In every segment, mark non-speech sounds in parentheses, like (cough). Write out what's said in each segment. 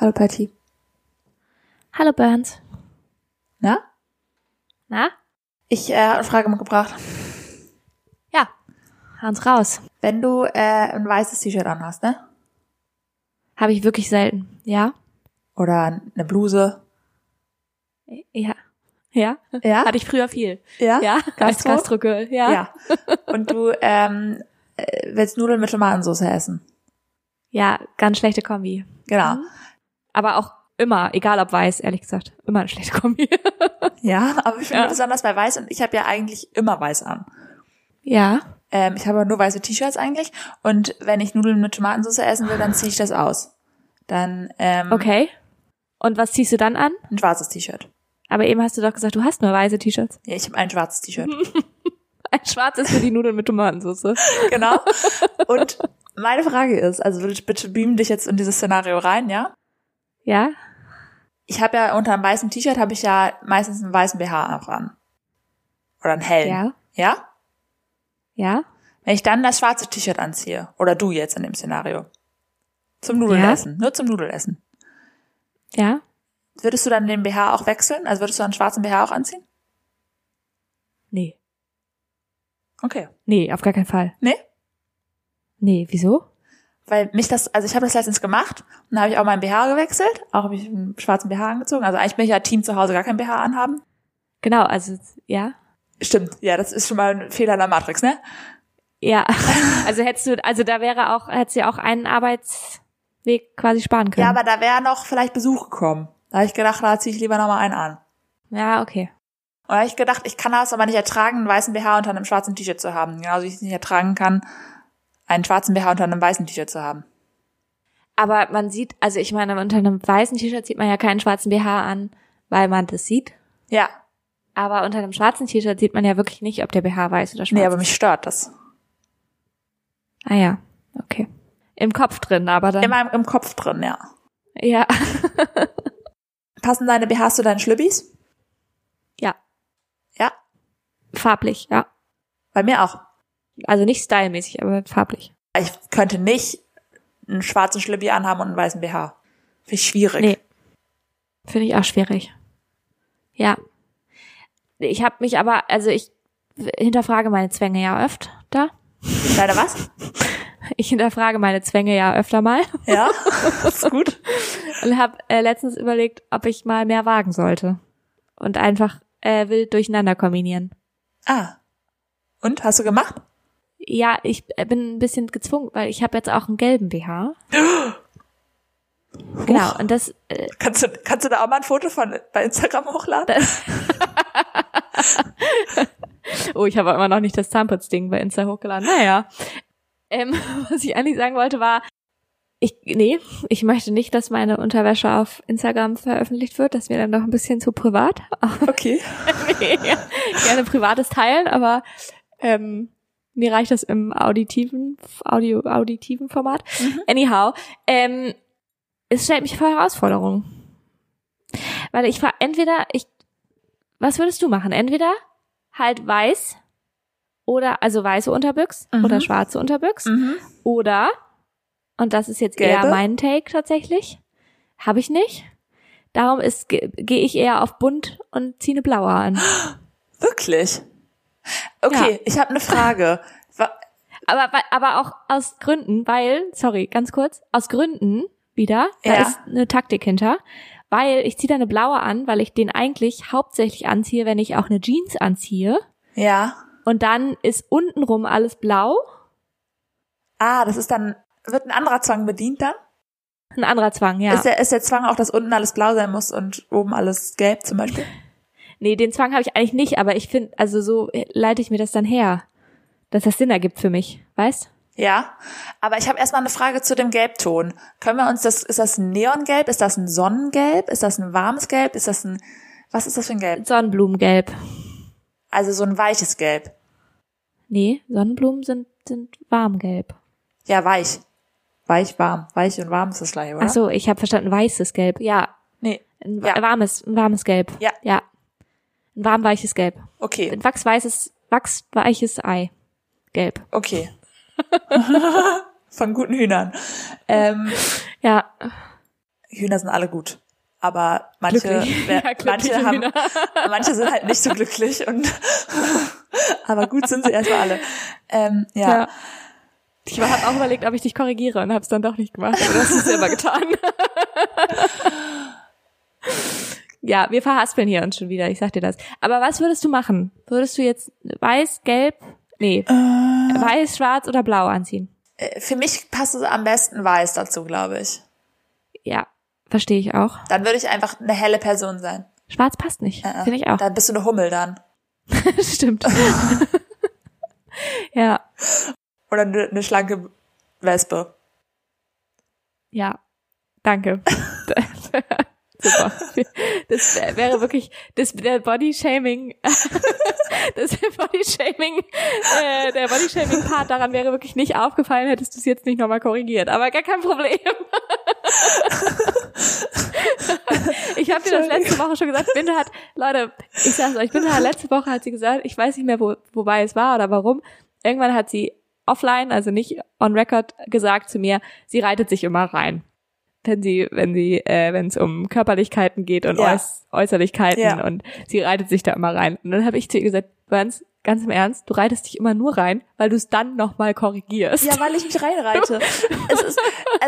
Hallo Patty. Hallo Burns. Na? Na? Ich äh, habe eine Frage mitgebracht. Ja. Hans raus. Wenn du äh, ein weißes T-Shirt anhast, ne? Habe ich wirklich selten. Ja? Oder eine Bluse. Ja. Ja? Ja? Hatte ich früher viel. Ja? Ja? Als Gastro? Gastrogirl. Ja. Ja. Und du ähm, äh, willst Nudeln mit Tomatensauce essen. Ja, ganz schlechte Kombi. Genau. Mhm. Aber auch immer, egal ob weiß, ehrlich gesagt, immer eine schlechte Kombi. (laughs) Ja, aber ich finde Ja. besonders bei Weiß und ich habe ja eigentlich immer Weiß an. ja. Ähm, ich habe nur weiße T-Shirts eigentlich und wenn ich Nudeln mit Tomatensauce essen will, dann ziehe ich das aus. Dann ähm, Okay. Und was ziehst du dann an? ein schwarzes T-Shirt. Aber eben hast du doch gesagt, du hast nur weiße T-Shirts. Ja, ich habe ein schwarzes T-Shirt. (laughs) Ein schwarzes für die Nudeln mit Tomatensauce. (laughs) genau. Und meine Frage ist, also bitte, bitte beam dich jetzt in dieses Szenario rein, ja? Ja? Ich habe ja unter einem weißen T-Shirt habe ich ja meistens einen weißen BH auch an. Oder einen hellen. Ja? Ja? Ja? Wenn ich dann das schwarze T-Shirt anziehe, oder du jetzt in dem Szenario, zum Nudelessen, nur zum Nudelessen, Ja? würdest du dann den BH auch wechseln? Also würdest du einen schwarzen BH auch anziehen? Nee. Okay. Nee, auf gar keinen Fall. Nee? Nee, wieso? Weil mich das, also ich habe das letztens gemacht und dann habe ich auch meinen BH gewechselt, auch habe ich einen schwarzen BH angezogen. Also eigentlich bin ich ja Team zu Hause gar kein BH anhaben. Genau, also, ja? Stimmt, ja, das ist schon mal ein Fehler in der Matrix, ne? Ja, (laughs) also hättest du, also da wäre auch, hättest du ja auch einen Arbeitsweg quasi sparen können. Ja, aber da wäre noch vielleicht Besuch gekommen. Da habe ich gedacht, da ziehe ich lieber nochmal einen an. ja, okay. Und da habe ich gedacht, ich kann das aber nicht ertragen, einen weißen BH unter einem schwarzen T-Shirt zu haben. Genauso wie ich es nicht ertragen kann, einen schwarzen BH unter einem weißen T-Shirt zu haben. Aber man sieht, also ich meine, unter einem weißen T-Shirt sieht man ja keinen schwarzen BH an, weil man das sieht. Ja, Aber unter einem schwarzen T-Shirt sieht man ja wirklich nicht, ob der BH weiß oder schwarz nee, aber mich stört das. Ah ja, okay. Im Kopf drin, aber dann. Immer im, im Kopf drin, ja. Ja. (laughs) Passen deine BHs zu deinen Schlübbis? ja. Ja, Farblich, ja. bei mir auch. Also nicht stylmäßig, aber farblich. Ich könnte nicht einen schwarzen Schlübbi anhaben und einen weißen BH. Finde ich schwierig. Nee. Finde ich auch schwierig. Ja. Ich habe mich aber, also ich hinterfrage meine Zwänge ja öfter. Deine was? (laughs) Ich hinterfrage meine Zwänge ja öfter mal Ja, (laughs) ist gut. und habe äh, letztens überlegt, ob ich mal mehr wagen sollte und einfach äh, wild durcheinander kombinieren. Ah. Und, hast du gemacht? Ja, ich bin ein bisschen gezwungen, weil ich habe jetzt auch einen gelben BH. (gasps) Genau, und das äh, Kannst du, kannst du da auch mal ein Foto von bei Instagram hochladen? (laughs) Oh, ich habe immer noch nicht das Zahnputzding bei Insta hochgeladen. Naja. Ähm, (laughs) was ich eigentlich sagen wollte war, ich, nee, ich möchte nicht, dass meine Unterwäsche auf Instagram veröffentlicht wird. Das wäre dann doch ein bisschen zu privat. (laughs) Okay. nee, gerne privates teilen, aber ähm, mir reicht das im auditiven, Audio, auditiven Format. Anyhow, ähm, es stellt mich vor Herausforderungen. Weil ich frage, entweder ich, was würdest du machen? Entweder halt weiß oder, also weiße Unterbüchs Mhm. oder schwarze Unterbüchs Mhm. oder, und das ist jetzt eher Gelbe? mein Take tatsächlich, habe ich nicht. Darum ist ge- gehe ich eher auf bunt und ziehe eine blaue an. Wirklich? Okay, Ja. ich habe eine Frage. (laughs) Aber, aber auch aus Gründen, weil, sorry, ganz kurz, aus Gründen wieder, da Ja. ist eine Taktik hinter, weil ich ziehe da eine blaue an, weil ich den eigentlich hauptsächlich anziehe, wenn ich auch eine Jeans anziehe. Ja. Und dann ist untenrum alles blau, Ah, das ist dann, wird ein anderer Zwang bedient dann? ein anderer Zwang, ja. Ist, der, ist der Zwang auch, dass unten alles blau sein muss und oben alles gelb zum Beispiel? (laughs) nee, den Zwang habe ich eigentlich nicht, aber ich finde, also so leite ich mir das dann her, dass das Sinn ergibt für mich, weißt? Ja, aber ich habe erstmal eine Frage zu dem Gelbton. Können wir uns das, ist das ein Neongelb? Ist das ein Sonnengelb? Ist das ein warmes Gelb? Ist das ein, was ist das für ein Gelb? Sonnenblumengelb. Also so ein weiches Gelb. Nee, Sonnenblumen sind, sind warmgelb. Ja, weich. Weich, warm. Weich und warm ist das gleiche, oder? Ach so, ich habe verstanden, weißes Gelb. Ja, Nee. Ein Ja. wa- warmes, ein warmes Gelb. Ja. Ja. Ein warm weiches Gelb. Okay, Ein wachsweißes, wachsweiches Ei. Gelb. okay. (laughs) Von guten Hühnern. Ähm, (laughs) Ja. Hühner sind alle gut. Aber manche, wer, (laughs) Ja, manche, haben, Hühner. manche sind halt nicht so glücklich und aber gut sind sie erstmal alle. Ähm, ja. Ja. Ich habe auch überlegt, ob ich dich korrigiere und habe es dann doch nicht gemacht. Aber du hast es selber getan. Ja, wir verhaspeln hier uns schon wieder, ich sag dir das. Aber was würdest du machen? Würdest du jetzt weiß, gelb, nee, weiß, schwarz oder blau anziehen? Äh, Für mich passt es am besten weiß dazu, glaube ich. Ja, verstehe ich auch. Dann würde ich einfach eine helle Person sein. Schwarz passt nicht, Äh, finde ich auch. Dann bist du eine Hummel dann. (laughs) Stimmt. (laughs) ja, Oder eine, eine schlanke Wespe. ja, danke. (laughs) Super. Das wär- wäre wirklich, das der Body-Shaming, (laughs) das Body-Shaming, äh, der Body-Shaming-Part daran wäre wirklich nicht aufgefallen, hättest du es jetzt nicht nochmal korrigiert. Aber gar kein Problem. Ich habe dir das letzte Woche schon gesagt. Binde hat, Leute, ich sag's euch, Binde hat letzte Woche hat sie gesagt, ich weiß nicht mehr, wo, wobei es war oder warum. Irgendwann hat sie offline, also nicht on record, gesagt zu mir, sie reitet sich immer rein. Wenn sie, wenn sie, äh, wenn es um Körperlichkeiten geht und Ja. Äuß Äußerlichkeiten Ja. und sie reitet sich da immer rein. Und dann habe ich zu ihr gesagt, Burns, ganz im Ernst, du reitest dich immer nur rein, weil du es dann nochmal korrigierst. Ja, weil ich mich reinreite. (laughs) es ist,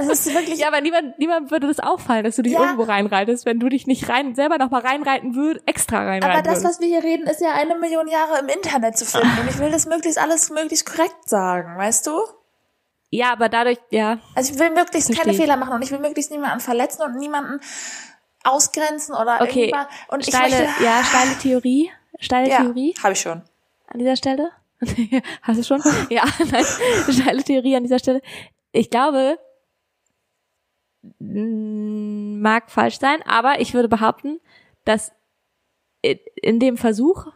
es ist wirklich, Ja, aber niemand, niemand würde das auffallen, dass du dich Ja. irgendwo reinreitest, wenn du dich nicht rein, selber noch mal reinreiten würdest, extra reinreiten aber das, würdest. was wir hier reden, ist ja eine Million Jahre im Internet zu finden. (laughs) Und ich will das möglichst alles möglichst korrekt sagen, weißt du? Ja, aber dadurch, ja, Also ich will möglichst Versteh keine ich. Fehler machen und ich will möglichst niemanden verletzen und niemanden ausgrenzen oder okay. irgendwas. Und ich steile, möchte, ja, steile Theorie, steile ja, Theorie habe ich schon. an dieser Stelle. (laughs) Hast du schon? ja, (laughs) nein, steile Theorie an dieser Stelle. Ich glaube, mag falsch sein, aber ich würde behaupten, dass in dem Versuch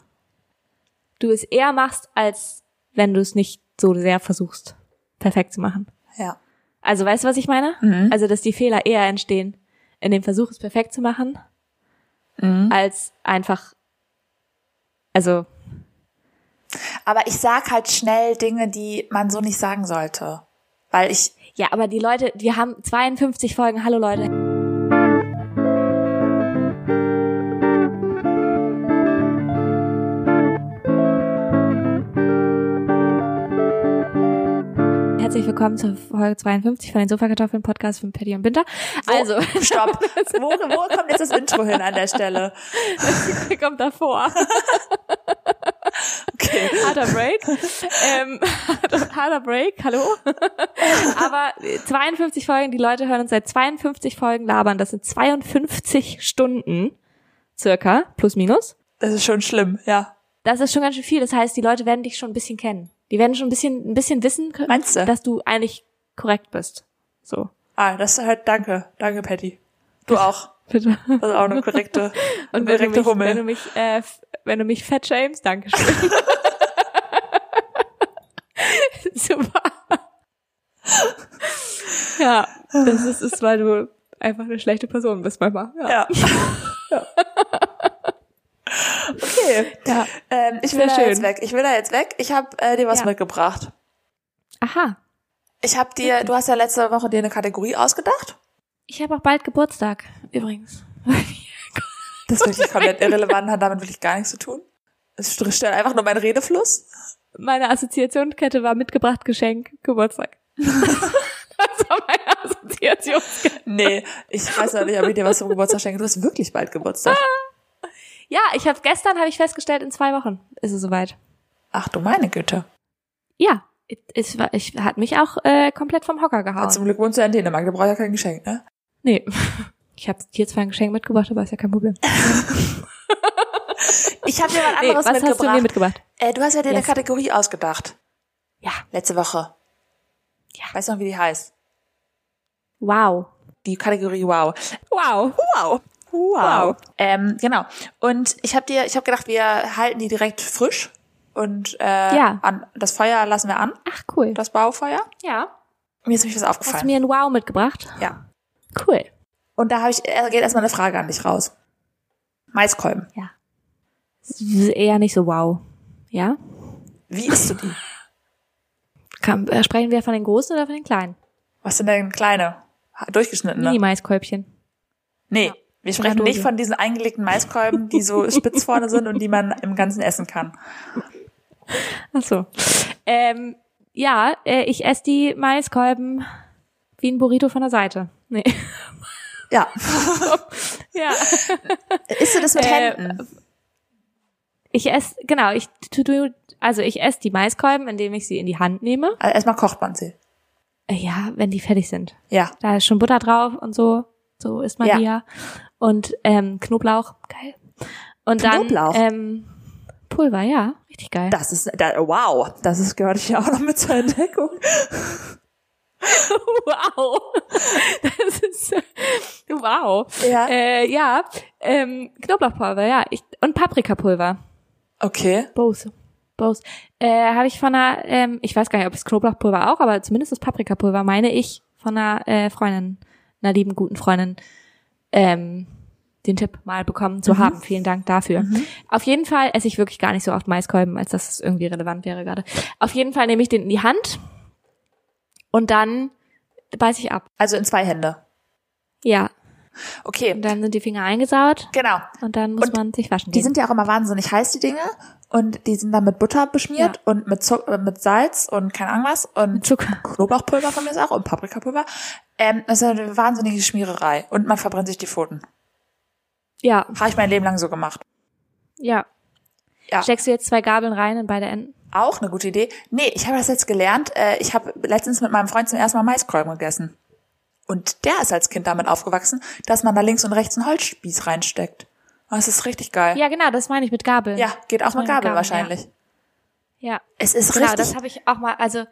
du es eher machst, als wenn du es nicht so sehr versuchst, perfekt zu machen. Ja. Also weißt du, was ich meine? Mhm. Also, dass die Fehler eher entstehen in dem Versuch, es perfekt zu machen, Mhm. als einfach, also, Aber ich sag halt schnell Dinge, die man so nicht sagen sollte. Weil ich, ja, aber die Leute, wir haben 52 Folgen, hallo Leute. Herzlich willkommen zur Folge 52 von den Sofakartoffeln Podcast von Patty und Binter. Also, (laughs) stopp. (laughs) Wo, wo kommt jetzt das Intro hin an der Stelle? (laughs) kommt davor. Okay. harter Break. ähm, harter Break, hallo. Aber 52 Folgen, die Leute hören uns seit 52 Folgen labern. Das sind 52 Stunden circa, plus minus. Das ist schon schlimm, ja. Das ist schon ganz schön viel. Das heißt, die Leute werden dich schon ein bisschen kennen. Die werden schon ein bisschen, ein bisschen wissen können, Meinst du? dass du eigentlich korrekt bist. So. Ah, das ist halt, danke. Danke, Patty. Du (laughs) auch. Bitte. Das ist auch eine korrekte, (laughs) Und eine wenn du korrekte mich, Hummel. wenn du mich, äh, wenn du mich fett shamest, danke schön. (laughs) Super. Ja, das ist, ist, weil du einfach eine schlechte Person bist manchmal. Ja. Ja. ja. Okay. ja. Ähm, ich will da schön. jetzt weg. Ich will da jetzt weg. Ich habe äh, dir was Ja. mitgebracht. Aha. Ich habe dir, du hast ja letzte Woche dir eine Kategorie ausgedacht. Ich habe auch bald Geburtstag, übrigens. (laughs) Das ist wirklich komplett irrelevant, hat damit wirklich gar nichts zu tun. Es stört einfach nur mein Redefluss. Meine Assoziationskette war mitgebracht, Geschenk, Geburtstag. (laughs) das war meine Assoziationskette. Nee, ich weiß ja nicht, ob ich dir was zum Geburtstag schenke. Du hast wirklich bald Geburtstag. (laughs) Ja, ich habe gestern habe ich festgestellt, in zwei Wochen ist es soweit. Ach du meine Güte. Ja, es war, ich hat mich auch äh, komplett vom Hocker Ja, gehauen. zum Glück wohnst du ja in Dänemark, da brauch ich ja kein Geschenk, ne? Nee. (laughs) Ich habe dir zwar ein Geschenk mitgebracht, aber ist ja kein Problem. (laughs) Ich habe dir was Nee, anderes was hast du mitgebracht. mir mitgebracht? äh, du hast ja dir eine Yes. Kategorie ausgedacht. Ja. Letzte Woche. Ja. Weißt du noch, wie die heißt? Wow. Die Kategorie Wow. Wow. Wow. Wow. Ähm, genau. Und ich habe dir, ich habe gedacht, wir halten die direkt frisch und äh, Ja. an, das Feuer lassen wir an, Ach, cool. das Baufeuer. Ja. Mir ist nämlich was Hast du aufgefallen. mir ein Wow mitgebracht? Ja. Cool. Und da habe ich, äh, geht erstmal eine Frage an dich raus. Maiskolben. Ist eher nicht so wow. Ja? Wie isst du die? (laughs) Kann, äh, sprechen wir von den großen oder von den kleinen? Was sind denn kleine? Durchgeschnittene? Mini-Maiskolbchen. Nee, Ja. Wir sprechen nicht von diesen eingelegten Maiskolben, die so (laughs) spitz vorne sind und die man im Ganzen essen kann. Ach so. Ähm, ja, äh, ich esse die Maiskolben wie ein Burrito von der Seite. Nee. Ja. (laughs) Ja. Isst du das mit Äh, Händen? Ich esse, genau, ich tu, tu, also ich esse die Maiskolben, indem ich sie in die Hand nehme. Also erstmal kocht man sie. Äh, Ja, wenn die fertig sind. Ja. Da ist schon Butter drauf und so. So isst man Ja. die ja. Und ähm, Knoblauch, geil. Und Knoblauch? dann ähm, Pulver, ja, richtig geil. Das ist, da, wow, das ist, gehört ja auch noch mit zur Entdeckung. (laughs) wow. Das ist wow. Ja. Äh, ja, ähm, Knoblauchpulver, ja. Ich, und Paprikapulver. Okay. Both. Both. Äh, habe ich von einer, ähm, ich weiß gar nicht, ob es Knoblauchpulver auch, aber zumindest das Paprikapulver, meine ich, von einer äh, Freundin, einer lieben, guten Freundin, ähm, den Tipp mal bekommen zu haben. Vielen Dank dafür. Auf jeden Fall esse ich wirklich gar nicht so oft Maiskolben, als dass es irgendwie relevant wäre gerade. Auf jeden Fall nehme ich den in die Hand und dann beiß ich ab. Also in zwei Hände. Ja. Okay. Und dann sind die Finger eingesaut Genau. und dann muss Und man sich waschen Die gehen. sind ja auch immer wahnsinnig heiß, die Dinge. Und die sind dann mit Butter beschmiert und mit, Zuck äh, mit Salz und keine Ahnung was. Und Zucker. Knoblauchpulver von mir ist auch und Paprikapulver. Ähm, das ist eine wahnsinnige Schmiererei. Und man verbrennt sich die Pfoten. Ja, Habe ich mein Leben lang so gemacht. ja. Ja. Steckst du jetzt zwei Gabeln rein in beide Enden? Auch eine gute Idee. Nee, ich habe das jetzt gelernt. Äh, ich habe letztens mit meinem Freund zum ersten Mal Maiskolben gegessen. Und der ist als Kind damit aufgewachsen, dass man da links und rechts einen Holzspieß reinsteckt. Das ist richtig geil. Ja, genau, das meine ich mit Gabel. Ja, geht auch mit Gabel Ja. wahrscheinlich. ja. Es ist Genau, richtig. das habe ich auch mal, also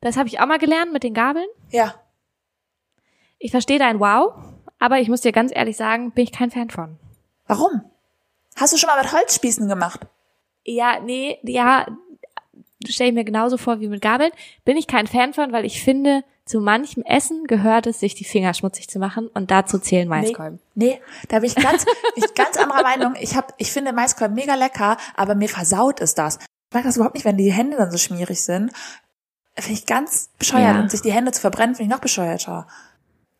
das habe ich auch mal gelernt mit den Gabeln. ja. Ich verstehe dein Wow, aber ich muss dir ganz ehrlich sagen, bin ich kein Fan von. Warum? Hast du schon mal mit Holzspießen gemacht? Ja, nee, ja, stelle ich mir genauso vor wie mit Gabeln. Bin ich kein Fan von, weil ich finde, zu manchem Essen gehört es, sich die Finger schmutzig zu machen und dazu zählen Maiskolben. Nee, da bin ich ganz, (laughs) ich ganz anderer Meinung. Ich hab, ich finde Maiskolben mega lecker, aber mir versaut ist das. Ich mag das überhaupt nicht, wenn die Hände dann so schmierig sind. Finde ich ganz bescheuert Ja. und sich die Hände zu verbrennen, finde ich noch bescheuerter.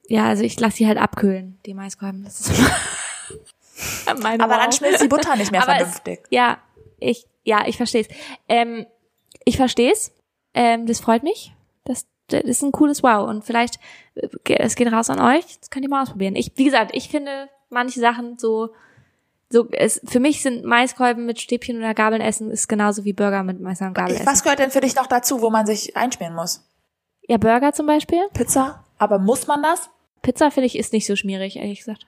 Ja, also ich lasse sie halt abkühlen, die Maiskolben. Das ist (laughs) meine Aber dann schmilzt die Butter nicht mehr Aber vernünftig. Es, ja, ich, ja, ich verstehe es. Ähm, ich verstehe es. Ähm, das freut mich. Das, ist ein cooles Wow. Und vielleicht, äh, es geht raus an euch. Das könnt ihr mal ausprobieren. Ich, wie gesagt, ich finde manche Sachen so, so, es, für mich sind Maiskolben mit Stäbchen oder Gabeln essen ist genauso wie Burger mit Messer und Gabel Ich, essen. was gehört denn für dich noch dazu, wo man sich einschmieren muss? Ja, Burger zum Beispiel. Pizza? Aber muss man das? Pizza finde ich ist nicht so schmierig, ehrlich gesagt.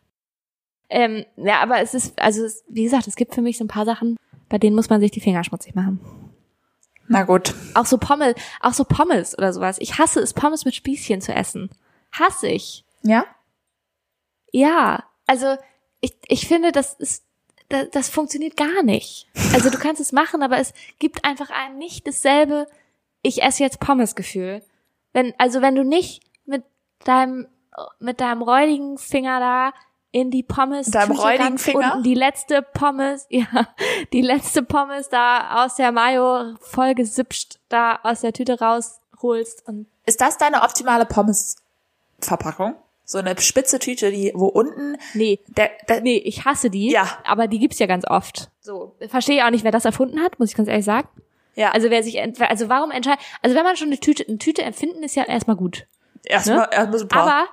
Ähm, ja, aber es ist, also es, wie gesagt, es gibt für mich so ein paar Sachen, bei denen muss man sich die Finger schmutzig machen. Na gut. Auch so Pommes, auch so Pommes oder sowas. Ich hasse es, Pommes mit Spießchen zu essen. Hasse ich. Ja? Ja, also ich, ich finde, das ist, das, das funktioniert gar nicht. Also du kannst es machen, aber es gibt einfach einem nicht dasselbe, ich esse jetzt Pommes-Gefühl. Wenn, also wenn du nicht mit deinem, mit deinem räudigen Finger da in die Pommes Deinem ganz Finger? unten die letzte Pommes, (laughs) ja, die letzte Pommes da aus der Mayo voll gesipscht da aus der Tüte rausholst und Ist das deine optimale Pommes-Verpackung? So eine spitze Tüte, die, wo unten nee, der, der Nee, ich hasse die. Ja. Aber die gibt's ja ganz oft. So. Verstehe auch nicht, wer das erfunden hat, muss ich ganz ehrlich sagen. ja, Also wer sich, also warum entscheidet, also wenn man schon eine Tüte, eine Tüte empfinden, ist ja erstmal gut. erstmal, erstmal super. Aber,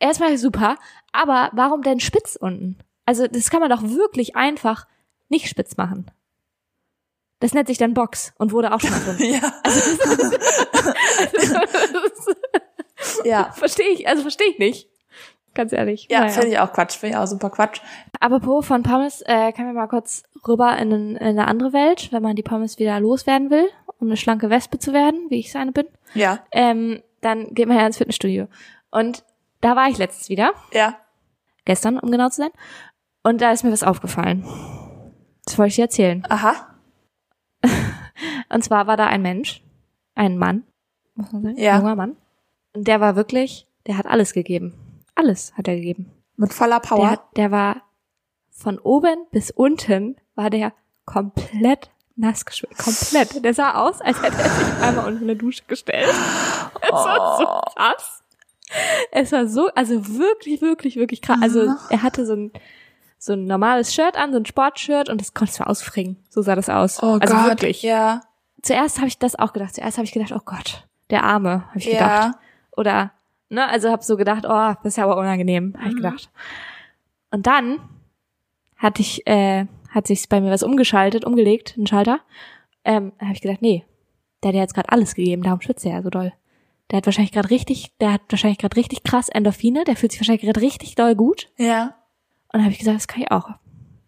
erstmal super, aber warum denn spitz unten? Also das kann man doch wirklich einfach nicht spitz machen. Das nennt sich dann Box und wurde auch schon erfunden. (laughs) ja. (laughs) ja. verstehe ich, also verstehe ich nicht. Ganz ehrlich. Ja, Naja. finde ich auch Quatsch, finde ich auch super Quatsch. Apropos von Pommes, äh, können wir mal kurz rüber in, in eine andere Welt, wenn man die Pommes wieder loswerden will, um eine schlanke Wespe zu werden, wie ich es eine bin. Ja, Ähm, dann geht man ja ins Fitnessstudio. Und da war ich letztens wieder, ja. gestern, um genau zu sein. Und da ist mir was aufgefallen. Das wollte ich dir erzählen. Aha. (laughs) Und zwar war da ein Mensch, ein Mann, muss man sagen, Ja. ein junger Mann. Und der war wirklich, der hat alles gegeben. Alles hat er gegeben. Mit voller Der, Power. hat, der war von oben bis unten war der komplett nass geschwitzt. Komplett. Der sah aus, als hätte er sich einmal unter eine Dusche gestellt. (laughs) Das war so krass. Es war so, also wirklich, wirklich, wirklich krass. Also er hatte so ein so ein normales Shirt an, so ein Sportshirt und das konntest du ausfringen. So sah das aus. Oh also Gott. wirklich. Ja. Zuerst habe ich das auch gedacht. Zuerst habe ich gedacht, oh Gott, der Arme, habe ich Ja. gedacht. Oder ne, also habe so gedacht, oh, das ist ja aber unangenehm, habe ich Mhm. gedacht. Und dann hatte ich äh, hat sich bei mir was umgeschaltet, umgelegt, ein Schalter. Ähm, habe ich gedacht, nee, der hat ja jetzt gerade alles gegeben, darum schwitzt er ja so doll. Der hat wahrscheinlich gerade richtig, der hat wahrscheinlich gerade richtig krass Endorphine, der fühlt sich wahrscheinlich gerade richtig doll gut. Ja. Und dann habe ich gesagt, das kann ich auch. Das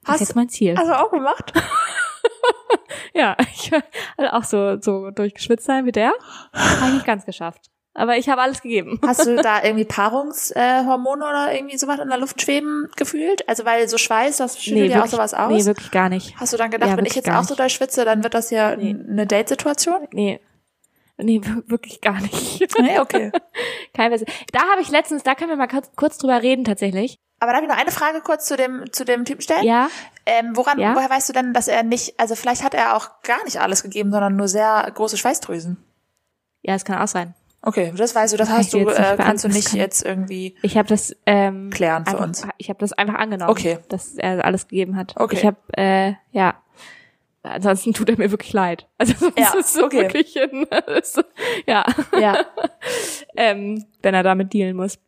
Hast- ist jetzt mein Ziel. Hast du auch gemacht? (laughs) ja, ich also auch so so durchgeschwitzt sein wie der. Habe ich nicht ganz geschafft. Aber ich habe alles gegeben. Hast du da (laughs) irgendwie Paarungshormone äh, oder irgendwie sowas in der Luft schweben gefühlt? Also weil so Schweiß, das schüttelt ja auch sowas aus. nee, wirklich gar nicht. Hast du dann gedacht, Ja, wenn ich jetzt auch so doll schwitze, dann wird das ja Nee. eine Date-Situation? Nee. Nee, wir- wirklich gar nicht. Nee, okay. (laughs) Kein Weise. Da habe ich letztens, da können wir mal kurz, drüber reden tatsächlich. Aber darf ich noch eine Frage kurz zu dem, zu dem Typen stellen? Ja, Ähm, woran, Ja. woher weißt du denn, dass er nicht, also vielleicht hat er auch gar nicht alles gegeben, sondern nur sehr große Schweißdrüsen? ja, es kann auch sein. Okay, das weißt du, das hast du, äh, kannst du nicht Das kann- jetzt irgendwie. Ich habe das ähm, Klären für einfach, uns. Ich habe das einfach angenommen, Okay. dass er alles gegeben hat. Okay. Ich habe äh, ja. Ansonsten tut er mir wirklich leid. (laughs) Also Ja, ist so okay. wirklich ein, ist, ja. Ja. (laughs) ähm, wenn er damit dealen muss.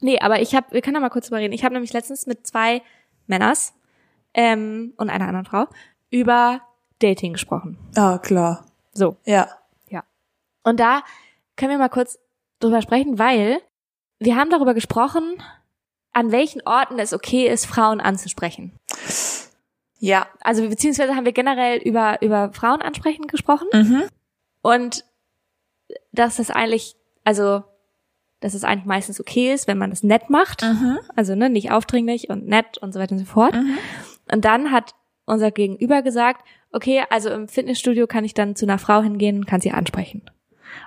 Nee, aber ich habe, wir können da mal kurz drüber reden. Ich habe nämlich letztens mit zwei Männers ähm, und einer anderen Frau über Dating gesprochen. Ah, klar. So. Ja. Und da können wir mal kurz drüber sprechen, weil wir haben darüber gesprochen, an welchen Orten es okay ist, Frauen anzusprechen. Ja. Also beziehungsweise haben wir generell über, über Frauen ansprechen gesprochen Mhm. und dass das eigentlich, also dass es eigentlich meistens okay ist, wenn man es nett macht. Mhm. Also ne, nicht aufdringlich und nett und so weiter und so fort. Mhm. Und dann hat unser Gegenüber gesagt, okay, also im Fitnessstudio kann ich dann zu einer Frau hingehen und kann sie ansprechen.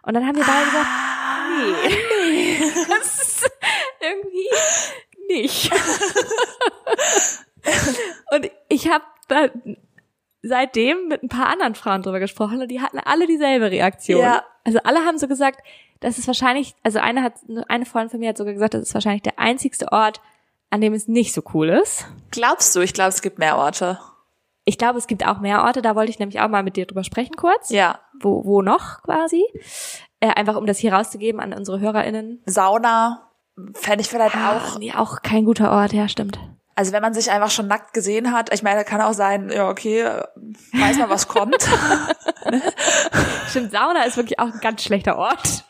Und dann haben wir beide gesagt, nee, (laughs) das ist irgendwie nicht. (laughs) (laughs) und ich habe da seitdem mit ein paar anderen Frauen drüber gesprochen und die hatten alle dieselbe Reaktion. Ja. Also alle haben so gesagt, das ist wahrscheinlich, also eine hat, eine Freundin von mir hat sogar gesagt, das ist wahrscheinlich der einzigste Ort, an dem es nicht so cool ist. Glaubst du? Ich glaube, es gibt mehr Orte. Ich glaube, es gibt auch mehr Orte, da wollte ich nämlich auch mal mit dir drüber sprechen kurz. Ja. Wo, wo noch quasi? Äh, einfach um das hier rauszugeben an unsere HörerInnen. Sauna fände ich vielleicht auch. Nee, auch kein guter Ort, ja, stimmt. Also wenn man sich einfach schon nackt gesehen hat, ich meine, kann auch sein, ja, okay, weiß man, was kommt. (laughs) Stimmt, Sauna ist wirklich auch ein ganz schlechter Ort.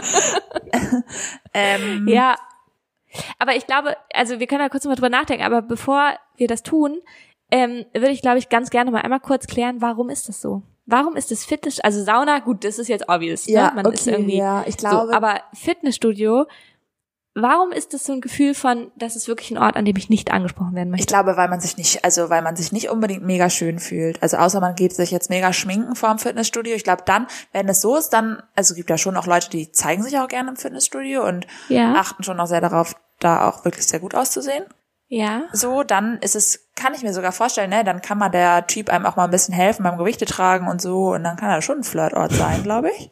(laughs) ähm, Ja. Aber ich glaube, also wir können da kurz mal drüber nachdenken, aber bevor wir das tun, ähm, würde ich, glaube ich, ganz gerne mal einmal kurz klären, warum ist das so? Warum ist das Fitness, also Sauna, gut, das ist jetzt obvious, Ja, ne? Man ist okay, irgendwie ja, ich glaube- so, aber Fitnessstudio, warum ist das so ein Gefühl von, das ist wirklich ein Ort, an dem ich nicht angesprochen werden Ich möchte? glaube, weil man sich nicht, also weil man sich nicht unbedingt mega schön fühlt. Also außer man geht sich jetzt mega schminken vor dem Fitnessstudio. Ich glaube dann, wenn es so ist, dann, also gibt ja schon auch Leute, die zeigen sich auch gerne im Fitnessstudio und Ja. achten schon auch sehr darauf, da auch wirklich sehr gut auszusehen. Ja. So, dann ist es, kann ich mir sogar vorstellen, ne, dann kann man der Typ einem auch mal ein bisschen helfen beim Gewichte tragen und so und dann kann er schon ein Flirtort sein, glaube ich.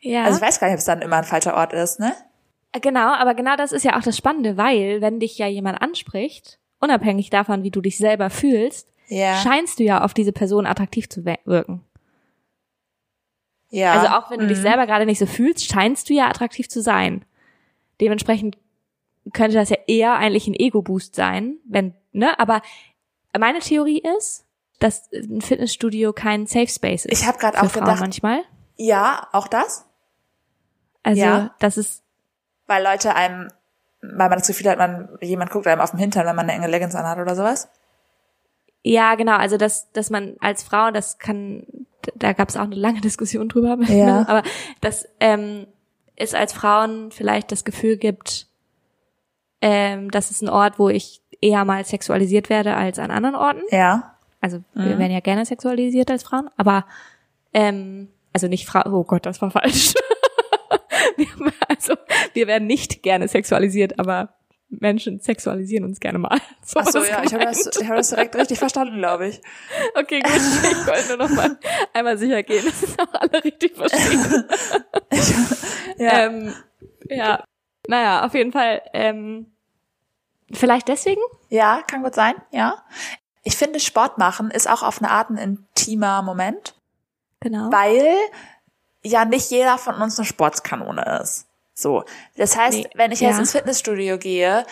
Ja. Also ich weiß gar nicht, ob es dann immer ein falscher Ort ist, ne? Genau, aber genau das ist ja auch das Spannende, weil wenn dich ja jemand anspricht, unabhängig davon, wie du dich selber fühlst, Ja. scheinst du ja auf diese Person attraktiv zu wirken. ja. Also auch wenn du dich Mhm. selber gerade nicht so fühlst, scheinst du ja attraktiv zu sein. Dementsprechend könnte das ja eher eigentlich ein Ego-Boost sein, wenn, ne? Aber meine Theorie ist, dass ein Fitnessstudio kein Safe Space ist. Ich habe gerade auch Frauen gedacht, manchmal. ja, auch das? Also Ja. das ist Weil Leute einem, weil man das Gefühl hat, man, jemand guckt einem auf den Hintern, wenn man eine enge Leggings anhat oder sowas. Ja, genau, also dass, dass man als Frau, das kann, da gab es auch eine lange Diskussion drüber, Ja. (laughs) aber dass ähm, es als Frauen vielleicht das Gefühl gibt, ähm, das ist ein Ort, wo ich eher mal sexualisiert werde als an anderen Orten. Ja. Also wir werden ja gerne sexualisiert als Frauen, aber ähm, also nicht Frau, oh Gott, das war falsch. (laughs) (laughs) wir, also wir werden nicht gerne sexualisiert, aber Menschen sexualisieren uns gerne mal. (laughs) So Ach so, war ja, ich habe das, ich hab das direkt richtig verstanden, glaube ich. Okay, gut. Ich wollte nur noch mal einmal sicher gehen, dass es auch alle richtig verstehen. (laughs) Ja. Ähm, ja. Naja, auf jeden Fall, ähm, vielleicht deswegen? Ja, kann gut sein, ja. Ich finde, Sport machen ist auch auf eine Art ein intimer Moment. Genau. Weil ja nicht jeder von uns eine Sportskanone ist. So. Das heißt, Nee, wenn ich ja. jetzt ins Fitnessstudio gehe,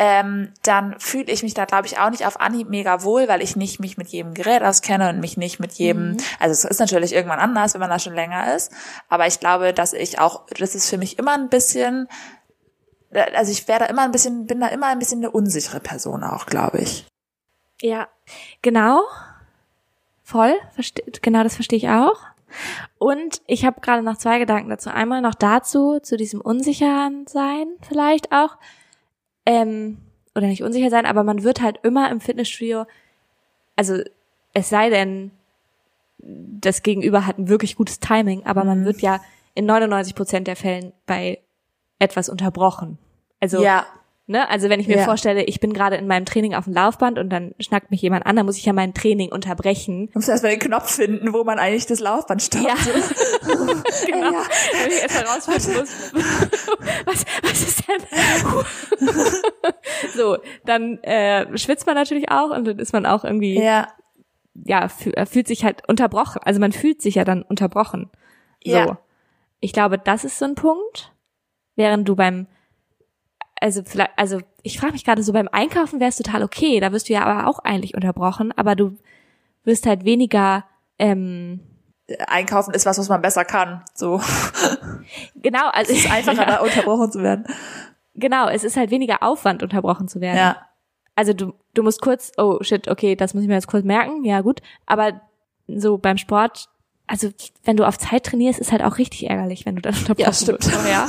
ähm, dann fühle ich mich da, glaube ich, auch nicht auf Anhieb mega wohl, weil ich nicht mich mit jedem Gerät auskenne und mich nicht mit jedem, Mhm. also es ist natürlich irgendwann anders, wenn man da schon länger ist, aber ich glaube, dass ich auch, das ist für mich immer ein bisschen, also ich werde immer ein bisschen, bin da immer ein bisschen eine unsichere Person auch, glaube ich. Ja, genau. Voll, verste genau das verstehe ich auch. Und ich habe gerade noch zwei Gedanken dazu. Einmal noch dazu, zu diesem unsicheren sein vielleicht auch. Ähm, oder nicht unsicher sein, aber man wird halt immer im Fitnessstudio, also es sei denn, das Gegenüber hat ein wirklich gutes Timing, aber man wird ja in 99 Prozent der Fällen bei etwas unterbrochen. Also ja, Ne? Also wenn ich mir Ja. vorstelle, ich bin gerade in meinem Training auf dem Laufband und dann schnackt mich jemand an, dann muss ich ja mein Training unterbrechen. du musst erstmal den Knopf finden, wo man eigentlich das Laufband stoppt. Ja. (laughs) (laughs) genau. Ja. Wenn ich erst herausfinden muss, (laughs) was, was ist denn? so, dann äh, schwitzt man natürlich auch und dann ist man auch irgendwie, ja, Ja, äh, fühlt sich halt unterbrochen. Also man fühlt sich ja dann unterbrochen. So. Ja. Ich glaube, das ist so ein Punkt. Während du beim also vielleicht, also ich frage mich gerade so beim Einkaufen wäre es total okay, da wirst du ja aber auch eigentlich unterbrochen, aber du wirst halt weniger ähm, einkaufen ist was, was man besser kann. So genau, also es ist einfacher, (laughs) da unterbrochen zu werden. genau, es ist halt weniger Aufwand unterbrochen zu werden. Ja, Also du du musst kurz, oh shit, okay, das muss ich mir jetzt kurz merken, ja gut, aber so beim Sport also wenn du auf Zeit trainierst, ist halt auch richtig ärgerlich, wenn du dann unterbrochen Ja, stimmt. wirst. Ja.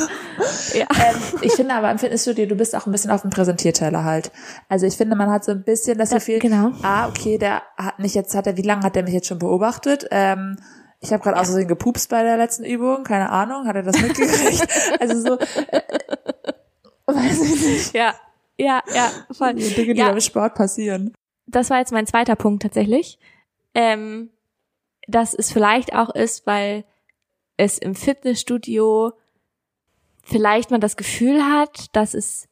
(laughs) ja. ähm, ich finde aber im Fitnessstudio, du bist auch ein bisschen auf dem Präsentierteller halt. Also ich finde, man hat so ein bisschen das Gefühl, genau. ah, okay, der hat mich jetzt, hat er, wie lange hat der mich jetzt schon beobachtet? Ähm, ich habe gerade aus Versehen gepupst bei der letzten Übung, keine Ahnung, hat er das mitgekriegt? (laughs) also so, äh, weiß ich nicht. ja, ja, ja, voll. Die Dinge, die Ja. beim Sport passieren. das war jetzt mein zweiter Punkt tatsächlich. Ähm, dass es vielleicht auch ist, weil es im Fitnessstudio vielleicht man das Gefühl hat, dass es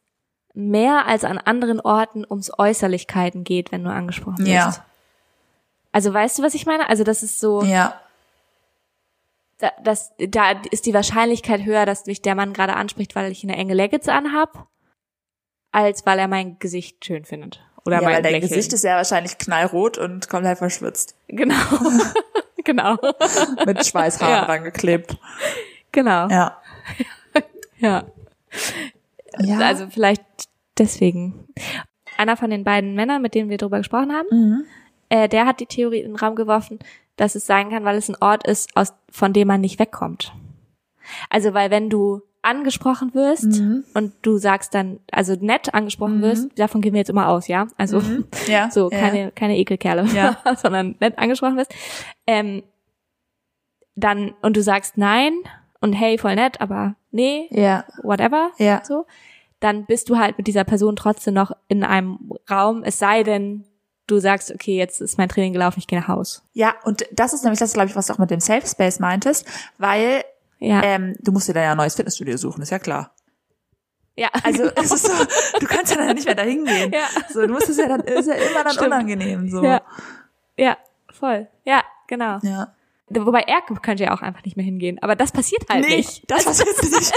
mehr als an anderen Orten ums Äußerlichkeiten geht, wenn du angesprochen wirst. Ja. Also weißt du, was ich meine? Also das ist so, Ja, da, das, da ist die Wahrscheinlichkeit höher, dass mich der Mann gerade anspricht, weil ich eine enge Leggings anhab, als weil er mein Gesicht schön findet. Oder ja mein weil dein Lächeln. Gesicht ist ja wahrscheinlich knallrot und komplett verschwitzt. Genau. (laughs) genau. (laughs) Mit Schweißhaaren Ja. dran geklebt. Genau. Ja. (laughs) Ja. ja. Also vielleicht deswegen. Einer von den beiden Männern, mit denen wir drüber gesprochen haben, mhm. äh, der hat die Theorie in den Raum geworfen, dass es sein kann, weil es ein Ort ist, aus, von dem man nicht wegkommt. Also weil wenn du angesprochen wirst Mhm. und du sagst dann, also nett angesprochen wirst, davon gehen wir jetzt immer aus, ja? Also ja. so ja. keine keine Ekelkerle, Ja. (laughs) sondern nett angesprochen wirst, ähm, dann und du sagst nein und hey voll nett, aber nee, Ja, whatever, ja. so, dann bist du halt mit dieser Person trotzdem noch in einem Raum, es sei denn, du sagst, okay, jetzt ist mein Training gelaufen, ich gehe nach Haus. Ja, und das ist nämlich das, glaube ich, was du auch mit dem Safe Space meintest, weil Ja, ähm, du musst dir dann ja ein neues Fitnessstudio suchen, ist ja klar. ja, Also (laughs) es ist so, du kannst ja dann nicht mehr dahin gehen. Ja. So, du musst es ja dann, ist ja immer dann Stimmt. unangenehm. So. ja, ja, voll, ja, genau. ja. Wobei er könnte ja auch einfach nicht mehr hingehen, aber das passiert halt Nee, nicht. das passiert (laughs) nicht.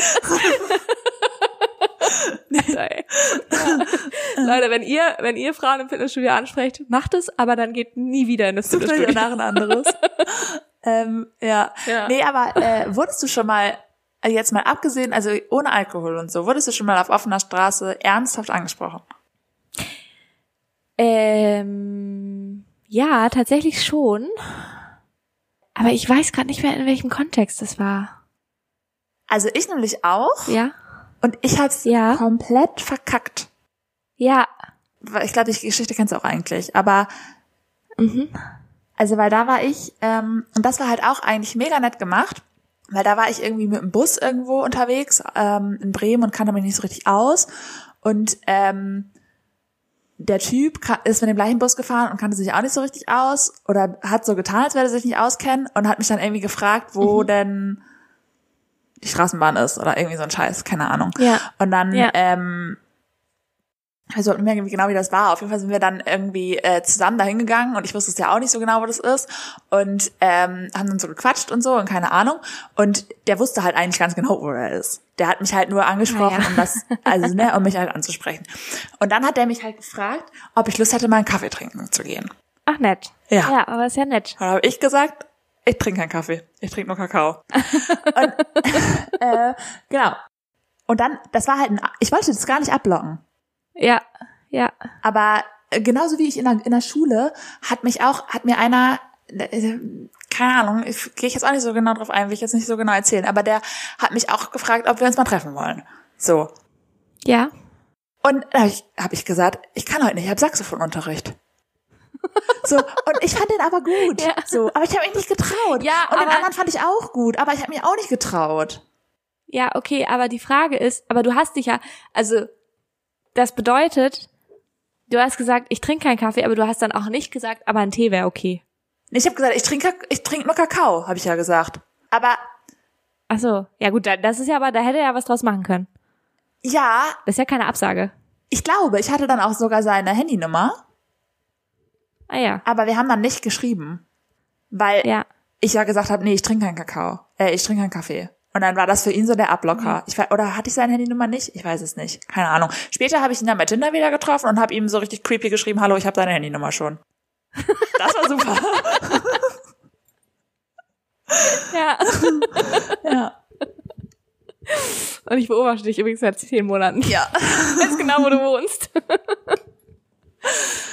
(laughs) Ey. Ja. Leute, wenn ihr, wenn ihr Frauen im Fitnessstudio ansprecht, macht es, aber dann geht nie wieder in das Sucht euch Fitnessstudio. danach ein anderes. Ähm, ja. Ja. Nee, aber äh, wurdest du schon mal, äh, jetzt mal abgesehen, also ohne Alkohol und so, wurdest du schon mal auf offener Straße ernsthaft angesprochen? Ähm, ja, tatsächlich schon. Aber ich weiß gerade nicht mehr, in welchem Kontext das war. Also ich nämlich auch. Ja? Und ich hab's Ja. komplett verkackt. Ja. Weil Ich glaube, die Geschichte kennst du auch eigentlich. Aber Mhm. Also weil da war ich, ähm, und das war halt auch eigentlich mega nett gemacht, weil da war ich irgendwie mit dem Bus irgendwo unterwegs ähm, in Bremen und kannte mich nicht so richtig aus. Und ähm, der Typ ist mit dem gleichen Bus gefahren und kannte sich auch nicht so richtig aus oder hat so getan, als würde er sich nicht auskennen und hat mich dann irgendwie gefragt, wo denn die Straßenbahn ist oder irgendwie so ein Scheiß, keine Ahnung. Ja. Und dann, Ja. ähm, also mehr genau, wie das war. Auf jeden Fall sind wir dann irgendwie äh, zusammen dahin gegangen und ich wusste es ja auch nicht so genau, wo das ist. Und ähm, haben dann so gequatscht und so und keine Ahnung. Und der wusste halt eigentlich ganz genau, wo er ist. Der hat mich halt nur angesprochen, Ah, ja. um das, also ne, um mich halt anzusprechen. Und dann hat er mich halt gefragt, ob ich Lust hätte, mal einen Kaffee trinken zu gehen. Ach, nett. Ja. Ja, aber ist ja nett. Dann habe ich gesagt, ich trinke keinen Kaffee, ich trinke nur Kakao. (laughs) und, (laughs) äh, genau. Und dann, das war halt ein, ich wollte das gar nicht abblocken. Ja, ja. Aber äh, genauso wie ich in der, in der Schule, hat mich auch, hat mir einer, äh, keine Ahnung, ich gehe ich jetzt auch nicht so genau drauf ein, will ich jetzt nicht so genau erzählen, aber der hat mich auch gefragt, ob wir uns mal treffen wollen. So. Ja. Und da habe ich, hab ich gesagt, ich kann heute nicht, ich habe Saxophonunterricht. (laughs) So, und ich fand den aber gut. Ja. So, aber ich habe mich nicht getraut. Ja, und den anderen fand ich auch gut, aber ich habe mich auch nicht getraut. Ja, okay, aber die Frage ist, aber du hast dich ja, also das bedeutet, du hast gesagt, ich trinke keinen Kaffee, aber du hast dann auch nicht gesagt, aber ein Tee wäre okay. Nee, Ich habe gesagt, ich trinke ich trinke nur Kakao, habe ich ja gesagt. Aber Ach so, ja gut, da- das ist ja aber, da hätte er ja was draus machen können. ja, Das ist ja keine Absage. ich glaube, ich hatte dann auch sogar seine Handynummer, Ah ja, aber wir haben dann nicht geschrieben, weil ja. ich ja gesagt habe, nee, ich trinke keinen Kakao, äh, ich trinke keinen Kaffee. Und dann war das für ihn so der Ablocker. Ich weiß, oder hatte ich seine Handynummer nicht? Ich weiß es nicht. Keine Ahnung. Später habe ich ihn dann bei Tinder wieder getroffen und habe ihm so richtig creepy geschrieben, hallo, ich habe deine Handynummer schon. (laughs) Das war super. (laughs) Ja. ja. Und ich beobachte dich übrigens seit zehn Monaten. Ja. (laughs) Ich weiß genau, wo du wohnst.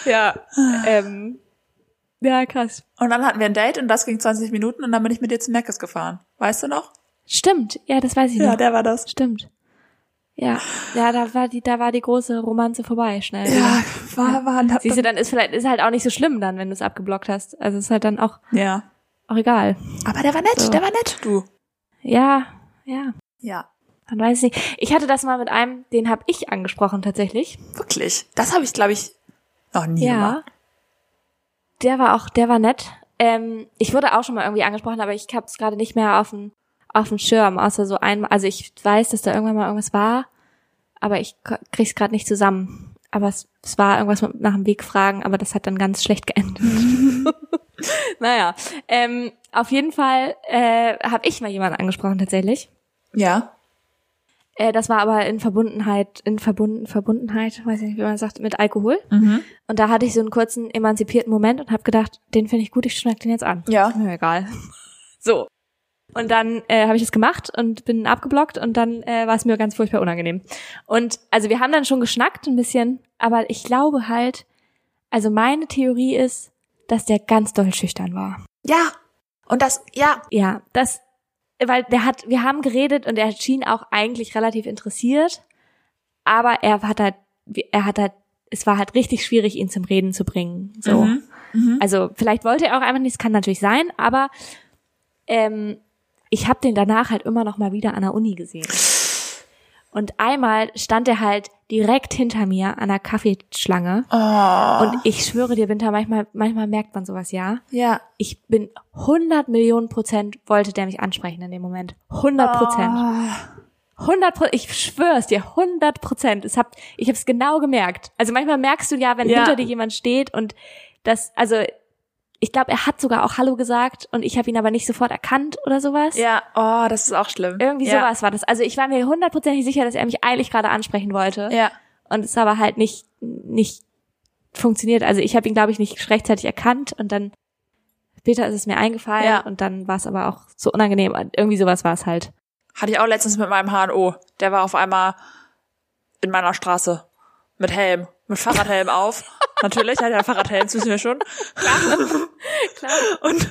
ja. Ähm, ja, krass. Und dann hatten wir ein Date und das ging 20 Minuten und dann bin ich mit dir zu Meckes gefahren. Weißt du noch? Stimmt, ja, das weiß ich noch. der war das. Stimmt. Ja, ja, da war die, da war die große Romanze vorbei, schnell. Ja, war, war, Siehst du, dann ist vielleicht, ist halt auch nicht so schlimm dann, wenn du es abgeblockt hast. Also ist halt dann auch, Ja. auch egal. Aber der war nett, So. der war nett, du. Ja, ja, Ja. dann weiß ich nicht. Ich hatte das mal mit einem, den habe ich angesprochen tatsächlich. Wirklich. Das habe ich, glaube ich, noch nie Ja. gemacht. Der war auch, der war nett. Ähm, ich wurde auch schon mal irgendwie angesprochen, aber ich habe es gerade nicht mehr auf dem auf dem Schirm, außer so einmal. Also ich weiß, dass da irgendwann mal irgendwas war, aber ich krieg's gerade nicht zusammen. Aber es, es war irgendwas mit nach dem Weg fragen, aber das hat dann ganz schlecht geendet. (laughs) naja, ähm, auf jeden Fall äh, habe ich mal jemanden angesprochen tatsächlich. Ja. Äh, das war aber in Verbundenheit, in Verbunden, Verbundenheit, weiß ich nicht, wie man sagt, mit Alkohol. Mhm. Und da hatte ich so einen kurzen emanzipierten Moment und habe gedacht, den finde ich gut, ich schmeck den jetzt an. Ja. Mir egal. (laughs) So. Und dann äh, habe ich es gemacht und bin abgeblockt und dann äh, war es mir ganz furchtbar unangenehm. Und also wir haben dann schon geschnackt ein bisschen, aber ich glaube halt, also meine Theorie ist, dass der ganz doll schüchtern war. Ja. Und das, ja. Ja, das, weil der hat, wir haben geredet und er schien auch eigentlich relativ interessiert, aber er hat halt, er hat halt, es war halt richtig schwierig, ihn zum Reden zu bringen. So. Mhm. Mhm. Also vielleicht wollte er auch einfach nicht, es kann natürlich sein, aber ähm, ich habe den danach halt immer noch mal wieder an der Uni gesehen. Und einmal stand er halt direkt hinter mir an der Kaffeeschlange. Oh. Und ich schwöre dir, Winter, manchmal, manchmal merkt man sowas, ja. ja. Ich bin 100 Millionen Prozent wollte der mich ansprechen in dem Moment. 100 Prozent. Oh. 100 Prozent. Ich schwöre es dir, 100 Prozent. Es hab, ich habe es genau gemerkt. Also manchmal merkst du ja, wenn Ja. hinter dir jemand steht und das, also ich glaube, er hat sogar auch Hallo gesagt und ich habe ihn aber nicht sofort erkannt oder sowas. Ja. Oh, das ist auch schlimm. Irgendwie ja. sowas war das. Also ich war mir hundertprozentig sicher, dass er mich eilig gerade ansprechen wollte. Ja. Und es aber halt nicht, nicht funktioniert. Also ich habe ihn, glaube ich, nicht rechtzeitig erkannt und dann später ist es mir eingefallen Ja. und dann war es aber auch so unangenehm. Irgendwie sowas war es halt. Hatte ich auch letztens mit meinem HNO. Der war auf einmal in meiner Straße. Mit Helm. Mit Fahrradhelm auf. (laughs) Natürlich, hat er Fahrradhelm, das wissen wir schon. Klar. Und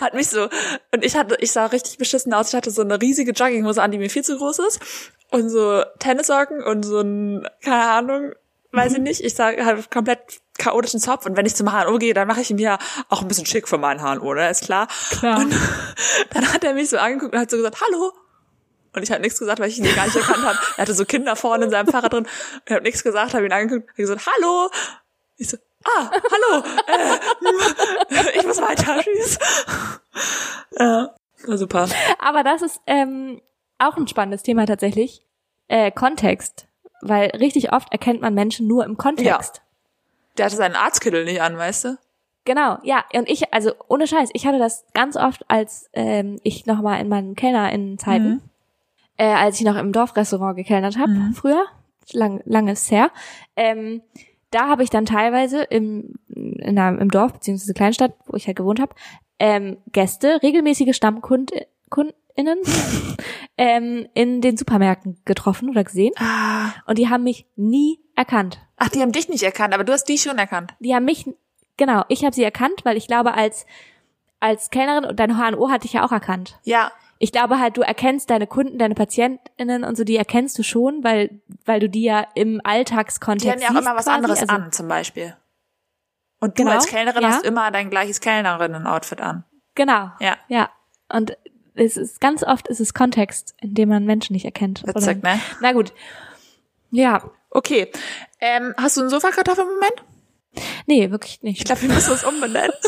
hat mich so, und ich hatte, ich sah richtig beschissen aus. Ich hatte so eine riesige Jogginghose an, die mir viel zu groß ist. Und so Tennissocken und so ein, keine Ahnung, weiß ich nicht. Ich sah halt komplett chaotischen Zopf. Und wenn ich zum HNO gehe, dann mache ich ihn ja auch ein bisschen schick für meinen HNO, ne? Ist klar. Klar. Und dann hat er mich so angeguckt und hat so gesagt, hallo. Und ich habe nichts gesagt, weil ich ihn gar nicht erkannt habe. Er hatte so Kinder vorne in seinem Fahrrad drin. Ich habe nichts gesagt, habe ihn angeguckt, habe gesagt, hallo. Ich so, ah, hallo. Äh, ich muss weiter, tschüss. Ja. Na, super. Aber das ist ähm, auch ein spannendes Thema tatsächlich. Äh, Kontext. Weil richtig oft erkennt man Menschen nur im Kontext. Der hatte seinen Arztkittel nicht an, weißt du? Genau, ja. Und ich, also ohne Scheiß, ich hatte das ganz oft, als ähm, ich noch mal in meinen Kellnerinnenzeiten, Mhm. Äh, als ich noch im Dorfrestaurant gekellnert habe, Mhm. früher, lang, lange ist her, ähm, da habe ich dann teilweise im, in einer, im Dorf, beziehungsweise Kleinstadt, wo ich halt gewohnt habe, ähm, Gäste, regelmäßige StammkundInnen (laughs) ähm, in den Supermärkten getroffen oder gesehen. Ah. Und die haben mich nie erkannt. Ach, die haben dich nicht erkannt, aber du hast die schon erkannt. Die haben mich, genau, ich habe sie erkannt, weil ich glaube, als, als Kellnerin und dein HNO hatte ich ja auch erkannt. Ja. Ich glaube halt, du erkennst deine Kunden, deine PatientInnen und so, die erkennst du schon, weil, weil du die ja im Alltagskontext Die haben ja auch siehst immer was quasi. anderes also, an, zum Beispiel. Und du Genau, als Kellnerin ja. hast immer dein gleiches Kellnerinnen-Outfit an. Genau. Ja. Ja. Und es ist ganz oft ist es Kontext, in dem man Menschen nicht erkennt. Witzig, Oder- ne? Na gut. Ja. Okay. Ähm, hast du einen Sofakartoffel-Moment? Nee, wirklich nicht. Ich glaube, wir müssen uns umbenennen. (laughs)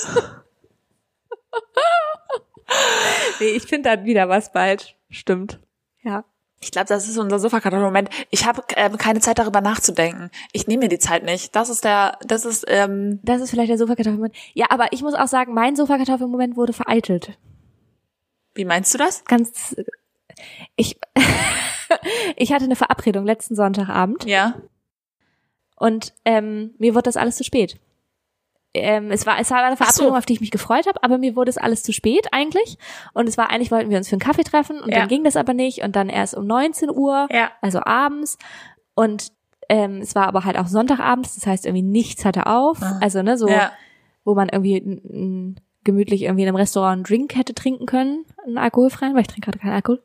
(laughs) nee, ich finde dann wieder was bald. Stimmt. Ja. Ich glaube, das ist unser Sofakartoffel-Moment. Ich habe ähm, keine Zeit darüber nachzudenken. Ich nehme mir die Zeit nicht. Das ist der, das ist, ähm, Das ist vielleicht der Sofakartoffelmoment. Ja, aber ich muss auch sagen, mein Sofakartoffelmoment wurde vereitelt. wie meinst du das? Ganz, ich, (laughs) ich hatte eine Verabredung letzten Sonntagabend Ja. und ähm, mir wurde das alles zu spät. Ähm, es war es war eine Verabredung, so. auf die ich mich gefreut habe, aber mir wurde es alles zu spät eigentlich. Und es war eigentlich wollten wir uns für einen Kaffee treffen und Ja. dann ging das aber nicht und dann erst um 19 Uhr, Ja. also abends. Und ähm, es war aber halt auch Sonntagabends, das heißt irgendwie nichts hatte auf. Ah. Also ne so, Ja. wo man irgendwie gemütlich irgendwie in einem Restaurant einen Drink hätte trinken können, einen alkoholfreien, weil ich trinke gerade keinen Alkohol.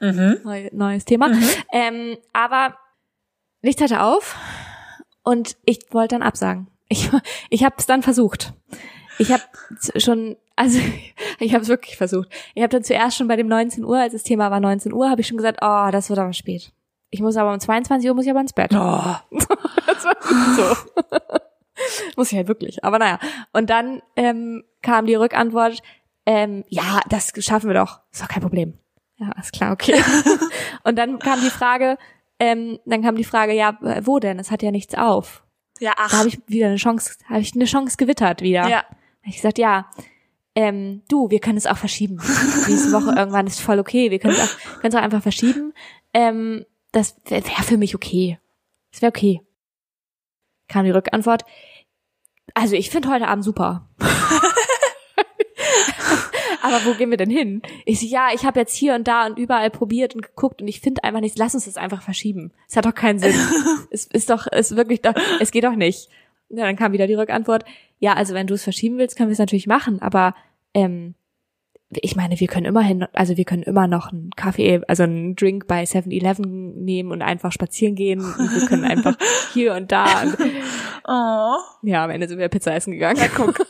Mhm. Neu, neues Thema. Ähm, aber nichts hatte auf und ich wollte dann absagen. Ich, ich habe es dann versucht. Ich habe schon, also (laughs) ich habe es wirklich versucht. Ich habe dann zuerst schon bei dem 19 Uhr, als das Thema war 19 Uhr, habe ich schon gesagt, oh, das wird aber spät. Ich muss aber um 22 Uhr muss ich aber ins Bett. Oh. (laughs) Das war so. (laughs) Muss ich halt wirklich. Aber naja. Und dann ähm, kam die Rückantwort, ähm, ja, das schaffen wir doch. Ist doch kein Problem. Ja, ist klar, okay. und dann kam die Frage, ähm, dann kam die Frage, ja, wo denn? Es hat ja nichts auf. Ja, ach. Da habe ich wieder eine Chance, habe ich eine Chance gewittert wieder. ja. Hab ich gesagt, ja, ähm, du, wir können es auch verschieben. (laughs) Nächste Woche irgendwann ist voll okay. Wir können es auch, können es auch einfach verschieben. Ähm, das wäre wär für mich okay. Das wäre okay. Kam die Rückantwort. Also ich finde heute Abend super. (laughs) Aber wo gehen wir denn hin? Ich so, ja, ich habe jetzt hier und da und überall probiert und geguckt und ich finde einfach nichts. Lass uns das einfach verschieben. Es hat doch keinen Sinn. (laughs) es ist doch, es ist wirklich doch, es geht doch nicht. Ja, dann kam wieder die Rückantwort. Ja, also wenn du es verschieben willst, können wir es natürlich machen, aber ähm, ich meine, wir können immerhin, also wir können immer noch einen Kaffee, also einen Drink bei 7-Eleven nehmen und einfach spazieren gehen. Und wir können einfach (laughs) hier und da. Und, Oh. ja, am Ende sind wir Pizza essen gegangen. Ja, guck. (laughs)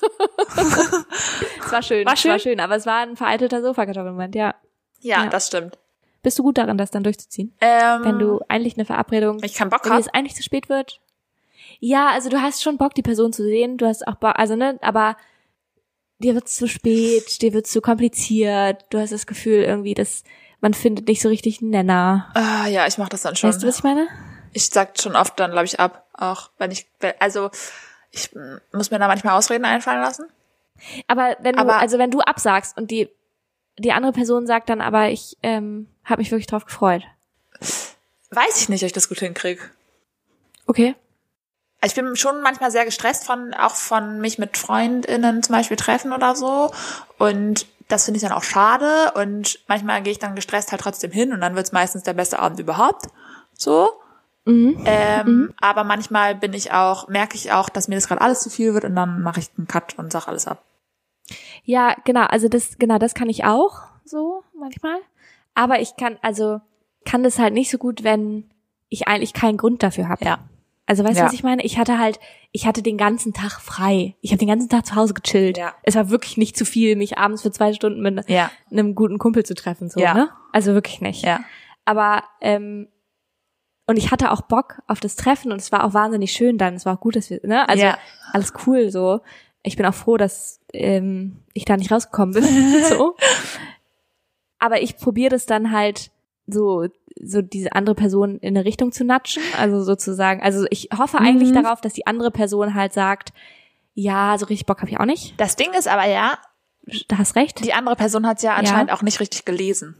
es war schön, War es war schön? schön, aber es war ein veralteter Sofakartoffelmoment, ja. Ja, Ja. das stimmt. Bist du gut darin, das dann durchzuziehen? Ähm, Wenn du eigentlich eine Verabredung, ich keinen Bock wenn es eigentlich zu spät wird? Ja, also du hast schon Bock, die Person zu sehen, du hast auch Bock, also ne, aber dir wird's zu spät, dir wird's zu kompliziert, du hast das Gefühl irgendwie, dass man findet nicht so richtig einen Nenner. Ah, ja, ich mach das dann schon. Weißt du, was ich meine? ich sag schon oft dann, glaube ich, ab. Auch wenn ich, also ich mm, muss mir da manchmal Ausreden einfallen lassen. Aber wenn du, Aber- also wenn du absagst und die die andere Person sagt dann aber, ich ähm, habe mich wirklich drauf gefreut. Weiß ich nicht, ob ich das gut hinkriege. Okay. Ich bin schon manchmal sehr gestresst von, auch von mich mit FreundInnen zum Beispiel treffen oder so. Und das finde ich dann auch schade. Und manchmal gehe ich dann gestresst halt trotzdem hin und dann wird's meistens der beste Abend überhaupt. So. Mhm. Ähm, Aber manchmal bin ich auch, merke ich auch, dass mir das gerade alles zu viel wird und dann mache ich einen Cut und sag alles ab. Ja, genau, also das, genau, das kann ich auch so manchmal. Aber ich kann, also kann das halt nicht so gut, wenn ich eigentlich keinen Grund dafür habe. Ja. Also weißt du, Ja. was ich meine? Ich hatte halt, ich hatte den ganzen Tag frei. Ich habe den ganzen Tag zu Hause gechillt. Ja. Es war wirklich nicht zu viel, mich abends für zwei Stunden mit Ja. einem guten Kumpel zu treffen. So, Ja. ne? Also wirklich nicht. Ja. Aber ähm, und ich hatte auch Bock auf das Treffen und es war auch wahnsinnig schön dann. Es war auch gut, dass wir, ne? Also Ja. alles cool so. Ich bin auch froh, dass ähm, ich da nicht rausgekommen bin. (laughs) so. aber ich probiere das dann halt so so diese andere Person in eine Richtung zu natschen, also sozusagen, also ich hoffe eigentlich Mhm. darauf, dass die andere Person halt sagt, ja, so richtig Bock habe ich auch nicht. Das Ding ist aber ja, Da hast recht. die andere Person hat es ja anscheinend auch nicht richtig gelesen.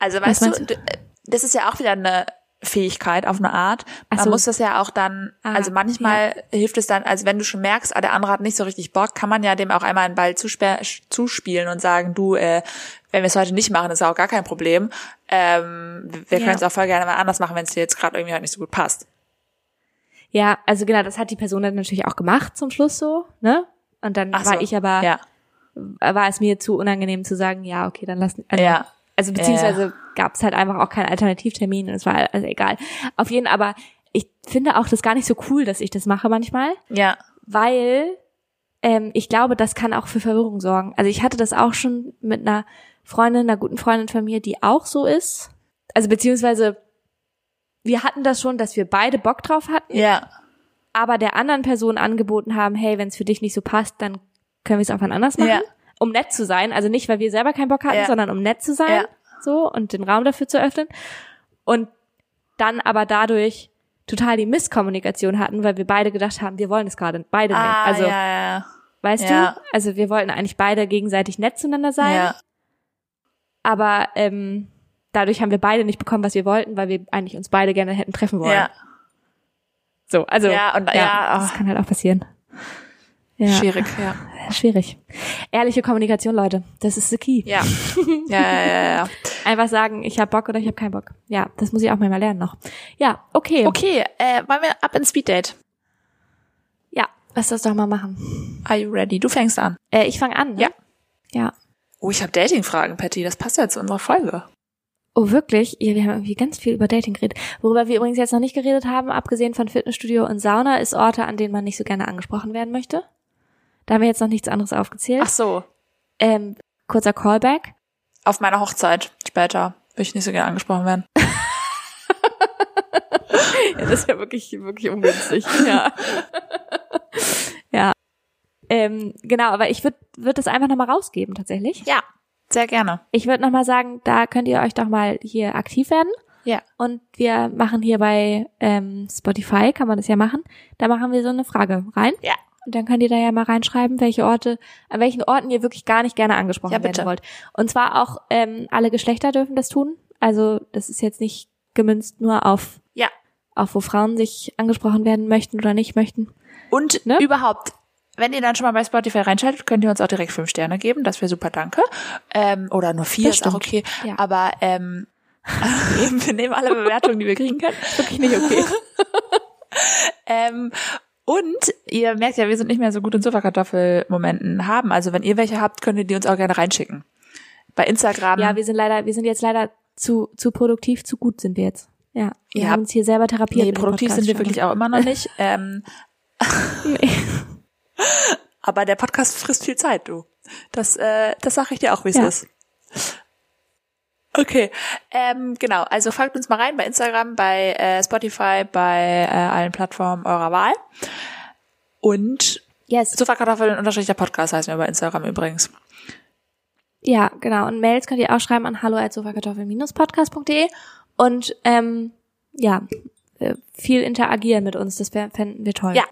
Also weißt du, meinst d- das ist ja auch wieder eine Fähigkeit auf eine Art. Man so. muss das ja auch dann, Ah, also manchmal hilft es dann, also wenn du schon merkst, ah, der andere hat nicht so richtig Bock, kann man ja dem auch einmal einen Ball zuspielen und sagen, du, äh, wenn wir es heute nicht machen, ist auch gar kein Problem. Ähm, wir Ja. können es auch voll gerne mal anders machen, wenn es dir jetzt gerade irgendwie halt nicht so gut passt. Ja, also genau, das hat die Person dann natürlich auch gemacht zum Schluss so, ne? Und dann Ach war so, ich aber, Ja, war es mir zu unangenehm zu sagen, ja, okay, dann lass, also, ja, also beziehungsweise gab es halt einfach auch keinen Alternativtermin und es war also egal. Auf jeden Fall, aber ich finde auch das gar nicht so cool, dass ich das mache manchmal, ja, weil ähm, ich glaube, das kann auch für Verwirrung sorgen. Also ich hatte das auch schon mit einer Freundin, einer guten Freundin von mir, die auch so ist. Also beziehungsweise wir hatten das schon, dass wir beide Bock drauf hatten, ja, aber der anderen Person angeboten haben, hey, wenn es für dich nicht so passt, dann können wir es auch wann anders machen. Ja. Um nett zu sein. Also nicht, weil wir selber keinen Bock hatten, Ja. sondern um nett zu sein. Ja. So und den Raum dafür zu öffnen. Und dann aber dadurch total die Misskommunikation hatten, weil wir beide gedacht haben, wir wollen es gerade beide nicht. ah, Also, ja, ja, weißt ja. du? Also wir wollten eigentlich beide gegenseitig nett zueinander sein. ja, Aber ähm, dadurch haben wir beide nicht bekommen, was wir wollten, weil wir eigentlich uns beide gerne hätten treffen wollen. ja, So, also Ja, und- ja, das oh. kann halt auch passieren. Ja. schwierig, ja. (laughs) Schwierig. Ehrliche Kommunikation, Leute. Das ist the key. Ja, (laughs) ja, ja, ja, ja. Einfach sagen, ich habe Bock oder ich habe keinen Bock. Ja, das muss ich auch mal lernen noch. Ja, okay. Okay, äh, wollen wir ab ins Speeddate? Ja, lass das doch mal machen. Are you ready? Du fängst an. Äh, ich fange an. Ne? Ja. Ja. Oh, ich habe Dating-Fragen, Patty. Das passt ja zu unserer Folge. Oh, wirklich? Ja, wir haben irgendwie ganz viel über Dating geredet. Worüber wir übrigens jetzt noch nicht geredet haben, abgesehen von Fitnessstudio und Sauna, ist Orte, an denen man nicht so gerne angesprochen werden möchte. Da haben wir jetzt noch nichts anderes aufgezählt. Ach so, Ähm, kurzer Callback. auf meiner Hochzeit später will ich nicht so gerne angesprochen werden. (laughs) Ja, das ist ja wirklich, wirklich ungünstig. Ja. (laughs) ja. Ähm, genau, aber ich würde würd das einfach nochmal rausgeben, tatsächlich. Ja, sehr gerne. Ich würde nochmal sagen, da könnt ihr euch doch mal hier aktiv werden. Ja. Und wir machen hier bei ähm, Spotify, kann man das ja machen, da machen wir so eine Frage rein. Ja. Und dann könnt ihr da ja mal reinschreiben, welche Orte, an welchen Orten ihr wirklich gar nicht gerne angesprochen Ja, bitte. werden wollt. Und zwar auch ähm, alle Geschlechter dürfen das tun. Also das ist jetzt nicht gemünzt nur auf, Ja. auf wo Frauen sich angesprochen werden möchten oder nicht möchten. Und Ne? überhaupt, wenn ihr dann schon mal bei Spotify reinschaltet, könnt ihr uns auch direkt fünf Sterne geben. Das wäre super, danke. Ähm, oder nur vier, Das ist auch okay. Ja. Aber ähm, (laughs) wir nehmen alle Bewertungen, die wir kriegen können. Wirklich nicht okay. (laughs) Ähm, und ihr merkt ja, wir sind nicht mehr so gut in Sofakartoffel-Momenten haben. Also wenn ihr welche habt, könnt ihr die uns auch gerne reinschicken. Bei Instagram. ja, wir sind leider, wir sind jetzt leider zu, zu produktiv, zu gut sind wir jetzt. Ja. Wir Ja. haben uns hier selber therapiert. nee, produktiv sind wir wirklich auch immer noch nicht. (laughs) Ähm, (laughs) aber der Podcast frisst viel Zeit, du. Das, äh, das sage ich dir auch, wie es Ja. ist. Okay, ähm, genau. Also folgt uns mal rein bei Instagram, bei äh, Spotify, bei äh, allen Plattformen eurer Wahl. Und. Yes. Sofakartoffeln unterstrich der Podcast heißen wir bei Instagram übrigens. Ja, genau. Und Mails könnt ihr auch schreiben an hallo-sofakartoffel-podcast.de und ähm, ja, äh, viel interagieren mit uns, das wär, fänden wir toll. Ja.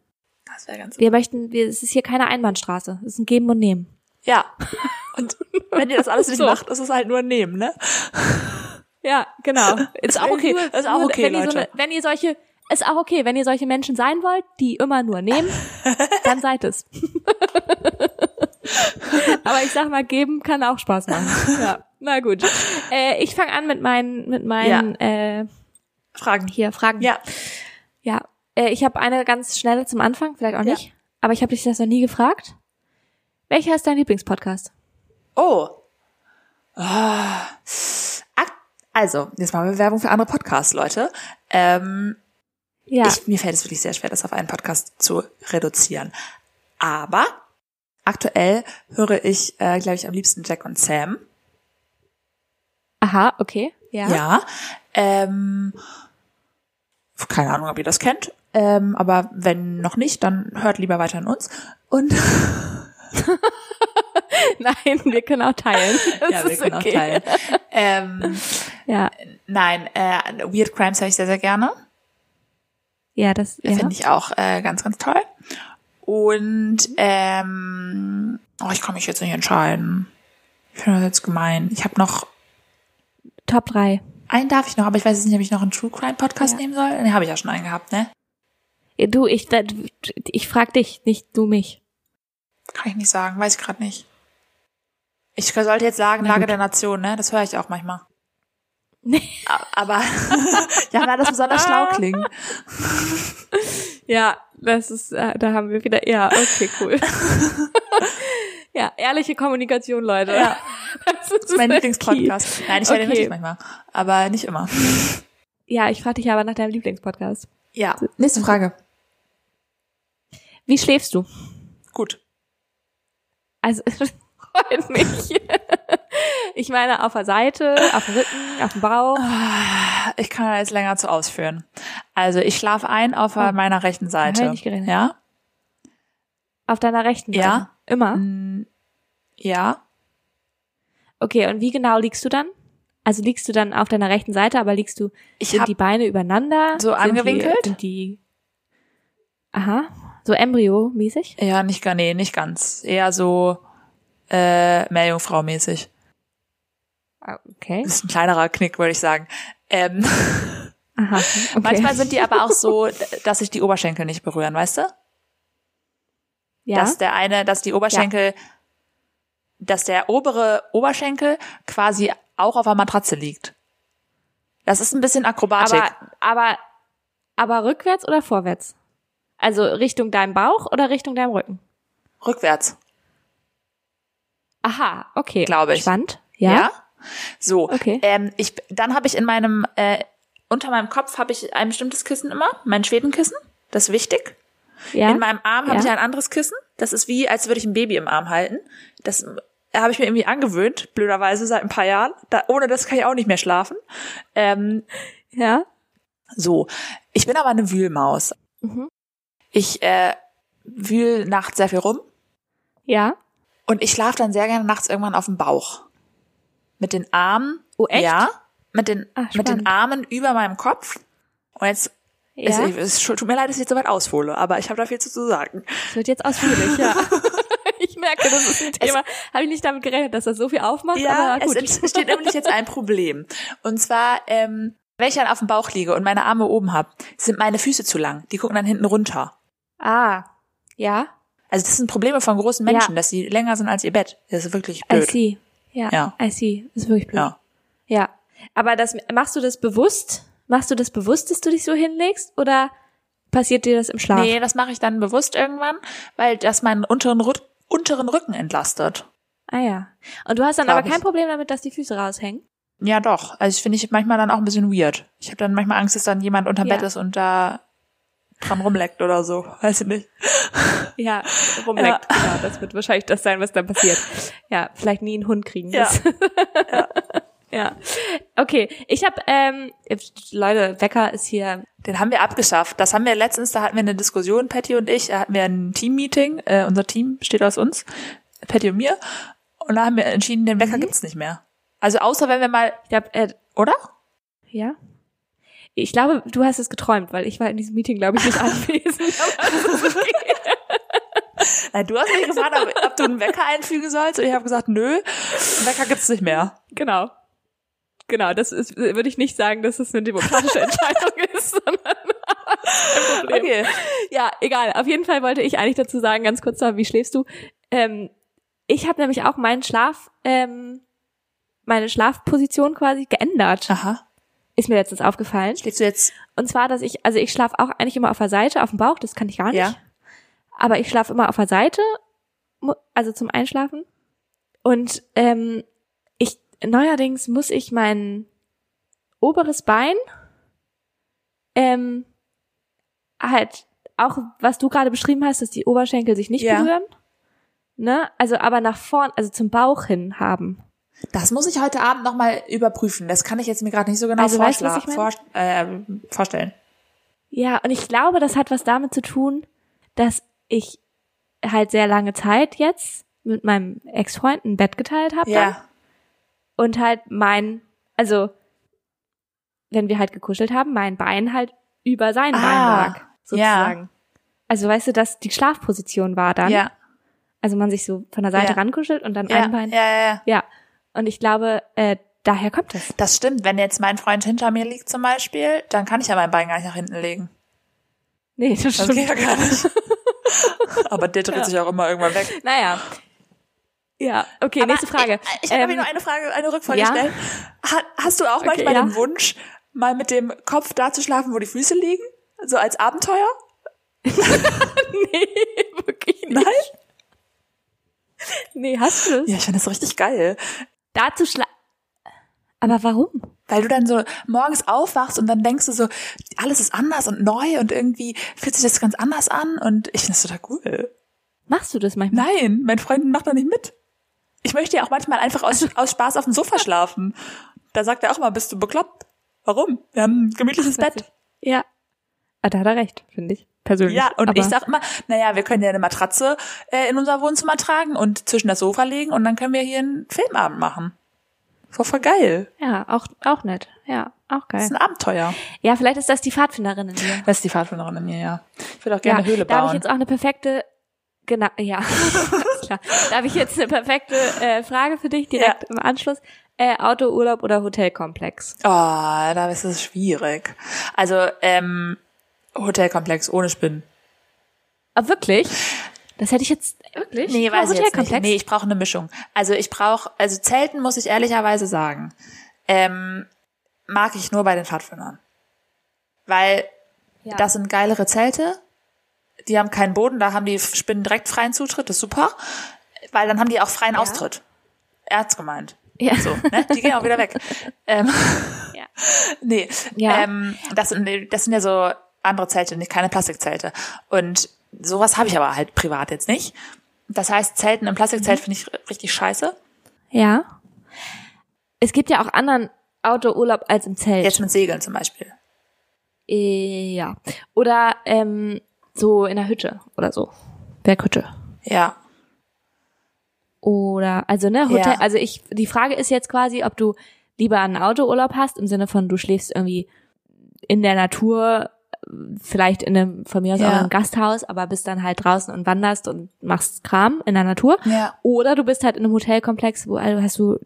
Das wäre ganz Wir möchten, wir, es ist hier keine Einbahnstraße, es ist ein Geben und Nehmen. Ja. (laughs) Und wenn ihr das alles nicht So. macht, ist es halt nur ein Nehmen, ne? (laughs) Ja, genau. Ist auch okay, ist auch okay, wenn Ihr so Leute. eine, wenn ihr solche, ist auch okay, wenn ihr solche Menschen sein wollt, die immer nur nehmen, (laughs) dann seid es. Aber ich sag mal, geben kann auch Spaß machen. Ja, na gut. Äh, ich fange an mit meinen, mit meinen äh, Fragen. hier Fragen. Ja. Ja, äh, ich habe eine ganz schnelle zum Anfang, vielleicht auch Ja. nicht. Aber ich habe dich das noch nie gefragt. Welcher ist dein Lieblingspodcast? Oh. Ah. Also, jetzt machen wir Werbung für andere Podcasts, Leute. Ähm, Ja. ich, mir fällt es wirklich sehr schwer, das auf einen Podcast zu reduzieren. Aber aktuell höre ich, äh, glaube ich, am liebsten Jack und Sam. Aha, okay. Ja. Ja. Ähm, keine Ahnung, ob ihr das kennt. Ähm, aber wenn noch nicht, dann hört lieber weiter an uns. Und (laughs) (laughs) Nein, wir können auch teilen. (laughs) Das ja, wir ist können okay. auch teilen. Ähm, Ja, nein, äh, Weird Crimes höre ich sehr, sehr gerne. ja, das ja. Finde ich auch äh, ganz, ganz toll. Und ähm, oh, ich kann mich jetzt nicht entscheiden. Ich finde das jetzt gemein. Ich habe noch, Top 3. einen darf ich noch, aber ich weiß jetzt nicht, ob ich noch einen True Crime Podcast Ja. nehmen soll. Den habe ich ja schon einen gehabt, ne? Du, ich, ich frag dich, nicht du mich. Kann ich nicht sagen, weiß ich gerade nicht. Ich sollte jetzt sagen, Lage der Nation, ne? Das höre ich auch manchmal. Nee. Aber (laughs) ja, weil das besonders schlau klingt. (laughs) Ja, das ist, äh, da haben wir wieder, ja, okay, cool. (laughs) ja, ehrliche Kommunikation, Leute. Ja. Das Das ist mein Lieblingspodcast. Nein, ich höre den Okay. wirklich manchmal. Aber nicht immer. Ja, ich frage dich aber nach deinem Lieblingspodcast. Ja. Nächste Frage. Wie schläfst du? Gut. Also, (laughs) freut mich. Ich meine, auf der Seite, auf dem Rücken, auf dem Bauch. Ich kann da jetzt länger zu ausführen. Also ich schlafe ein auf Oh. meiner rechten Seite. ich nicht gerechnet. Ja? Auf deiner rechten Seite. Ja. Immer. Mm, Ja. Okay, und wie genau liegst du dann? Also liegst du dann auf deiner rechten Seite, aber liegst du, Ich sind die Beine übereinander? So Sind angewinkelt? Die, sind die, aha, so Embryo-mäßig? ja nicht gar nee, nicht ganz. Eher so äh, Meerjungfrau-mäßig. Ah, Okay. Das ist ein kleinerer Knick, würde ich sagen. Ähm, Aha. Okay. (laughs) Manchmal sind die aber auch so, dass sich die Oberschenkel nicht berühren, weißt du? ja. Dass der eine, dass die Oberschenkel, dass der obere Oberschenkel quasi auch auf der Matratze liegt. Das ist ein bisschen Akrobatik. aber, aber, aber rückwärts oder vorwärts? Also Richtung deinem Bauch oder Richtung deinem Rücken? Rückwärts, Aha, okay. Glaube ich. Spannend. ja? Ja. So. Okay. Ähm, ich, dann habe ich in meinem, äh, unter meinem Kopf habe ich ein bestimmtes Kissen immer, mein Schwedenkissen. Das ist wichtig. Ja. In meinem Arm habe Ja. ich ein anderes Kissen. Das ist wie, als würde ich ein Baby im Arm halten. Das habe ich mir irgendwie angewöhnt, blöderweise seit ein paar Jahren. Da, ohne das kann ich auch nicht mehr schlafen. Ähm, ja. so, ich bin aber eine Wühlmaus. Mhm. Ich äh, wühl nachts sehr viel rum Ja. und ich schlafe dann sehr gerne nachts irgendwann auf dem Bauch. Mit den Armen. Oh, echt? Ja. Mit den, Ah, mit den. Armen über meinem Kopf. Und jetzt, Ja. es, es tut mir leid, dass ich jetzt so weit aushole, aber ich habe da viel zu, zu sagen. Das wird jetzt ausführlich, ja. (laughs) ich merke, das ist ein Thema. Habe ich nicht damit gerechnet, dass das so viel aufmacht, Ja, aber es gut. entsteht nämlich jetzt ein Problem. Und zwar, ähm, wenn ich dann auf dem Bauch liege und meine Arme oben habe, sind meine Füße zu lang. Die gucken dann hinten runter. Ah, ja. Also das sind Probleme von großen Menschen, Ja. dass sie länger sind als ihr Bett. Das ist wirklich I blöd. see. Ja, Ja. I see. Das ist wirklich blöd. Ja. Ja. Aber das, machst du das bewusst? Machst du das bewusst, dass du dich so hinlegst? Oder passiert dir das im Schlaf? Nee, das mache ich dann bewusst irgendwann, weil das meinen unteren, Rück unteren Rücken entlastet. Ah ja. Und du hast dann Glaub aber kein ich. Problem damit, dass die Füße raushängen? Ja, doch. Also ich finde ich manchmal dann auch ein bisschen weird. Ich habe dann manchmal Angst, dass dann jemand unterm Ja. Bett ist und da dran rumleckt oder so. Weiß ich nicht. (laughs) Ja, rumleckt. Genau, das wird wahrscheinlich das sein, was dann passiert. Ja, vielleicht nie einen Hund kriegen. Ja. (laughs) Ja. Okay, ich habe, ähm, Leute, Wecker ist hier. Den haben wir abgeschafft. Das haben wir letztens, da hatten wir eine Diskussion, Patty und ich, da hatten wir ein Team-Meeting. Äh, unser Team besteht aus uns, Patty und mir. Und da haben wir entschieden, den Wecker gibt's nicht mehr. Also außer wenn wir mal, Ich hab, äh, oder? ja. Ich glaube, du hast es geträumt, weil ich war in diesem Meeting, glaube ich, nicht (laughs) anwesend. (laughs) Nein, du hast mich gefragt, ob, ob du einen Wecker einfügen sollst. Und ich habe gesagt, nö, einen Wecker gibt's nicht mehr. Genau. Genau, das ist, würde ich nicht sagen, dass es eine demokratische (laughs) Entscheidung ist, sondern Problem. Okay. Ja, egal. Auf jeden Fall wollte ich eigentlich dazu sagen, ganz kurz noch, wie schläfst du? Ähm, ich habe nämlich auch meinen Schlaf, ähm, meine Schlafposition quasi geändert. Aha. Ist mir letztens aufgefallen. Schläfst du jetzt? Und zwar, dass ich, also ich schlafe auch eigentlich immer auf der Seite, auf dem Bauch, das kann ich gar nicht. Ja. Aber ich schlafe immer auf der Seite, also zum Einschlafen. Und ähm, ich neuerdings muss ich mein oberes Bein ähm, halt auch, was du gerade beschrieben hast, dass die Oberschenkel sich nicht Ja. berühren. Ne? Also aber nach vorn, also zum Bauch hin haben. Das muss ich heute Abend nochmal überprüfen. Das kann ich jetzt mir gerade nicht so genau Also weißt was ich meine? vor, äh, vorstellen. Ja, und ich glaube, das hat was damit zu tun, dass ich halt sehr lange Zeit jetzt mit meinem Ex-Freund ein Bett geteilt habe dann Ja. und halt mein, also wenn wir halt gekuschelt haben, mein Bein halt über sein Bein Ah, lag, sozusagen. Also weißt du, dass die Schlafposition war dann. Ja. Also man sich so von der Seite Ja. rankuschelt und dann Ja, ein Bein. ja, ja, ja. Ja. Und ich glaube, äh, daher kommt es. Das stimmt. Wenn jetzt mein Freund hinter mir liegt zum Beispiel, dann kann ich ja mein Bein gar nicht nach hinten legen. Nee, das Das stimmt. geht ja gar nicht. (laughs) Aber der dreht Ja. sich auch immer irgendwann weg. Naja. Ja, okay, Aber nächste Frage. Ich, ich habe Ähm, noch eine Frage, eine Rückfrage ja? stellen. Ha, hast du auch Okay, manchmal ja. den Wunsch, mal mit dem Kopf da zu schlafen, wo die Füße liegen? So als Abenteuer? (laughs) nee, wirklich nicht. Nein? Nee, hast du das? Ja, ich finde das richtig geil. Dazu schla... Aber warum? Weil du dann so morgens aufwachst und dann denkst du so, alles ist anders und neu und irgendwie fühlt sich das ganz anders an und ich finde das total cool. Machst du das manchmal? Nein, mein Freund macht da nicht mit. Ich möchte ja auch manchmal einfach aus, aus Spaß auf dem Sofa schlafen. Da sagt er auch mal, bist du bekloppt? Warum? Wir haben ein gemütliches Bett. Ja. Ah, da hat er recht, finde ich. Persönlich. Ja, und Aber- ich sag immer, naja, wir können ja eine Matratze äh, in unser Wohnzimmer tragen und zwischen das Sofa legen und dann können wir hier einen Filmabend machen. So voll geil. Ja, auch, auch nett. Ja, auch Das geil. ist ein Abenteuer. Ja, vielleicht ist das die Pfadfinderin in dir. Das ist die Pfadfinderin in mir, ja. Ich würde auch gerne ja, eine Höhle da habe ich bauen. jetzt auch eine perfekte, genau, ja, (laughs) klar. Da habe ich jetzt eine perfekte äh, Frage für dich direkt im Anschluss. Äh, Auto, Urlaub oder Hotelkomplex? Oh, da ist es schwierig. Also, ähm, Hotelkomplex ohne Spinnen. Ah, wirklich? Das hätte ich jetzt wirklich? Nee, weiß ich jetzt nicht. Hotelkomplex? Nee, ich brauche eine Mischung. Also ich brauche, also Zelten muss ich ehrlicherweise sagen, ähm, mag ich nur bei den Pfadfindern. Weil Ja. das sind geilere Zelte, die haben keinen Boden, da haben die Spinnen direkt freien Zutritt, das ist super. Weil dann haben die auch freien Austritt. Ernst gemeint. Ja. So, ne? Die gehen auch wieder weg. (laughs) ähm, Ja. (laughs) nee, Ja. ähm, das, sind, das sind ja so andere Zelte, nicht keine Plastikzelte. Und sowas habe ich aber halt privat jetzt nicht. Das heißt, Zelten im Plastikzelt Mhm. finde ich richtig scheiße. Ja. Es gibt ja auch anderen Autourlaub als im Zelt. Jetzt mit Segeln zum Beispiel. Äh, ja. Oder ähm, so in der Hütte oder so. Berghütte. Ja. Oder, also ne, Hotel, Ja. also ich, die Frage ist jetzt quasi, ob du lieber einen Autourlaub hast, im Sinne von, du schläfst irgendwie in der Natur, vielleicht in einem, von mir aus auch Ja. in einem Gasthaus, aber bist dann halt draußen und wanderst und machst Kram in der Natur. Ja. Oder du bist halt in einem Hotelkomplex, wo also hast du,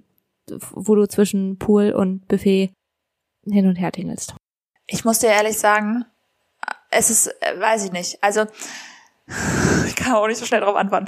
wo du zwischen Pool und Buffet hin und her tingelst. Ich muss dir ehrlich sagen, es ist, weiß ich nicht. Also, (laughs) ich kann auch nicht so schnell drauf antworten.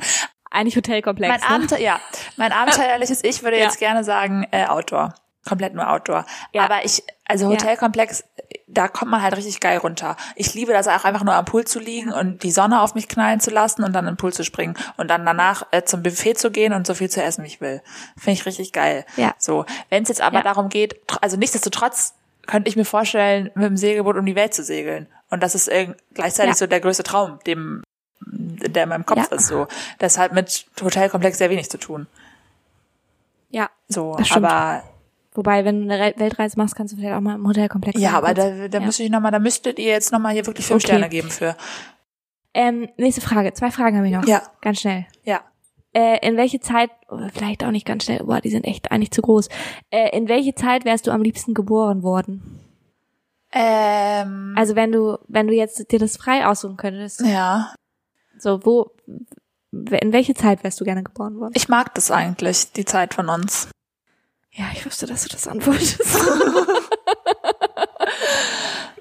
Eigentlich Hotelkomplex. Mein ne? Abenteuer, ja, mein abenteuerliches Ich würde Ja. jetzt gerne sagen äh, Outdoor, komplett nur Outdoor. Ja. Aber ich, also. Hotelkomplex, da kommt man halt richtig geil runter. Ich liebe das auch einfach nur am Pool zu liegen und die Sonne auf mich knallen zu lassen und dann den Pool zu springen und dann danach äh, zum Buffet zu gehen und so viel zu essen, wie ich will. Finde ich richtig geil. Ja. So, wenn es jetzt aber Ja. darum geht, also nichtsdestotrotz könnte ich mir vorstellen, mit dem Segelboot um die Welt zu segeln. Und das ist gleichzeitig Ja. so der größte Traum, dem der in meinem Kopf Ja. ist so. Das hat mit Hotelkomplex sehr wenig zu tun. Ja. So, Das stimmt. aber Wobei, wenn du eine Re- Weltreise machst, kannst du vielleicht auch mal im Hotelkomplex ja, aber da, da Ja. müsste ich noch mal, da müsstet ihr jetzt noch mal hier wirklich fünf Okay. Sterne geben für. Ähm, nächste Frage. Zwei Fragen habe ich noch. Ja. Ganz schnell. Ja. Äh, in welche Zeit, oder vielleicht auch nicht ganz schnell, boah, die sind echt eigentlich zu groß. Äh, in welche Zeit wärst du am liebsten geboren worden? Ähm, Also wenn du, wenn du jetzt dir das frei aussuchen könntest, ja. so wo, in welche Zeit wärst du gerne geboren worden? Ich mag das eigentlich, die Zeit von uns. Ja, ich wusste, dass du das antwortest.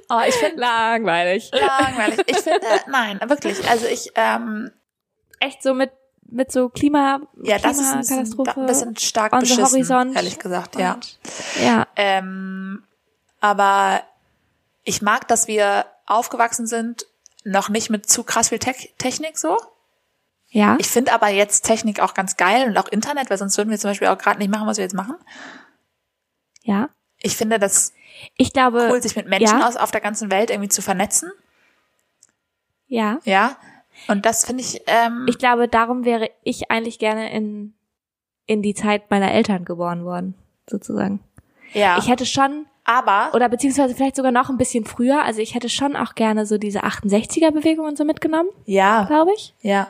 Oh, (laughs) ich finde Langweilig. langweilig. Ich finde, (laughs) nein, wirklich. Also ich, ähm, Echt so mit, mit so Klima, ja, das ist ein bisschen, ein bisschen stark on beschissen, horizont. ehrlich gesagt, ja. Und- Ja. Ähm, aber ich mag, dass wir aufgewachsen sind, noch nicht mit zu krass viel Tech Technik so. Ja. Ich finde aber jetzt Technik auch ganz geil und auch Internet, weil sonst würden wir zum Beispiel auch gerade nicht machen, was wir jetzt machen. ja. Ich finde das Ich glaube, cool, sich mit Menschen ja. aus auf der ganzen Welt irgendwie zu vernetzen. ja. Ja. Und das finde ich, ähm, Ich glaube, darum wäre ich eigentlich gerne in, in die Zeit meiner Eltern geboren worden, sozusagen. ja. Ich hätte schon, aber oder beziehungsweise vielleicht sogar noch ein bisschen früher, also ich hätte schon auch gerne so diese 68er-Bewegung und so mitgenommen, ja, glaube ich. ja,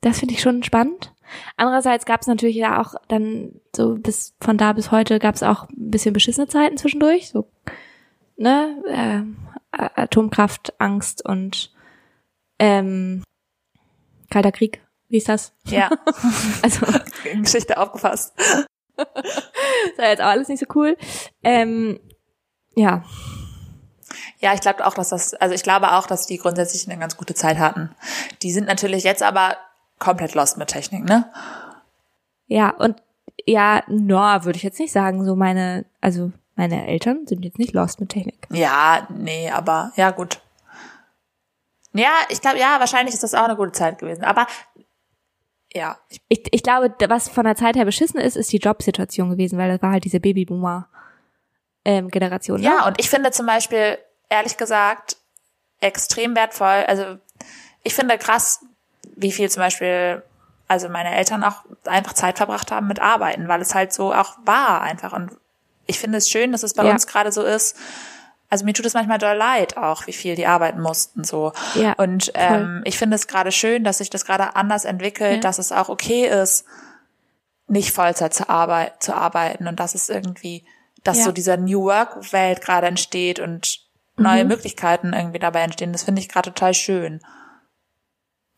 Das finde ich schon spannend. Andererseits gab es natürlich ja auch dann so bis von da bis heute gab es auch ein bisschen beschissene Zeiten zwischendurch, so ne, äh, Atomkraft, Angst und ähm, Kalter Krieg. Wie ist das? Ja. (laughs) Also (laughs) Geschichte aufgefasst. (laughs) ist ja jetzt auch alles nicht so cool. Ähm, ja, Ja, ich glaube auch, dass das, also ich glaube auch, dass die grundsätzlich eine ganz gute Zeit hatten. Die sind natürlich jetzt aber komplett lost mit Technik, ne? ja und ja, no, würde ich jetzt nicht sagen. So meine, also meine Eltern sind jetzt nicht lost mit Technik. Ja, nee, aber ja, gut. Ja, ich glaube, ja, wahrscheinlich ist das auch eine gute Zeit gewesen. Aber ja, ich, Ich, glaube, was von der Zeit her beschissen ist, ist die Jobsituation gewesen, weil das war halt diese Babyboomer ähm, Generation. Ne? ja, und ich finde zum Beispiel, ehrlich gesagt, extrem wertvoll. Also ich finde krass, wie viel zum Beispiel, also meine Eltern auch einfach Zeit verbracht haben mit Arbeiten, weil es halt so auch war einfach. Und ich finde es schön, dass es bei Ja. uns gerade so ist. Also mir tut es manchmal doll leid auch, wie viel die arbeiten mussten so. Ja, Und ähm, ich finde es gerade schön, dass sich das gerade anders entwickelt, Ja. dass es auch okay ist, nicht Vollzeit zu, arbeit zu arbeiten und dass es irgendwie, dass Ja. so dieser New Work Welt gerade entsteht und neue Mhm. Möglichkeiten irgendwie dabei entstehen. Das finde ich gerade total schön.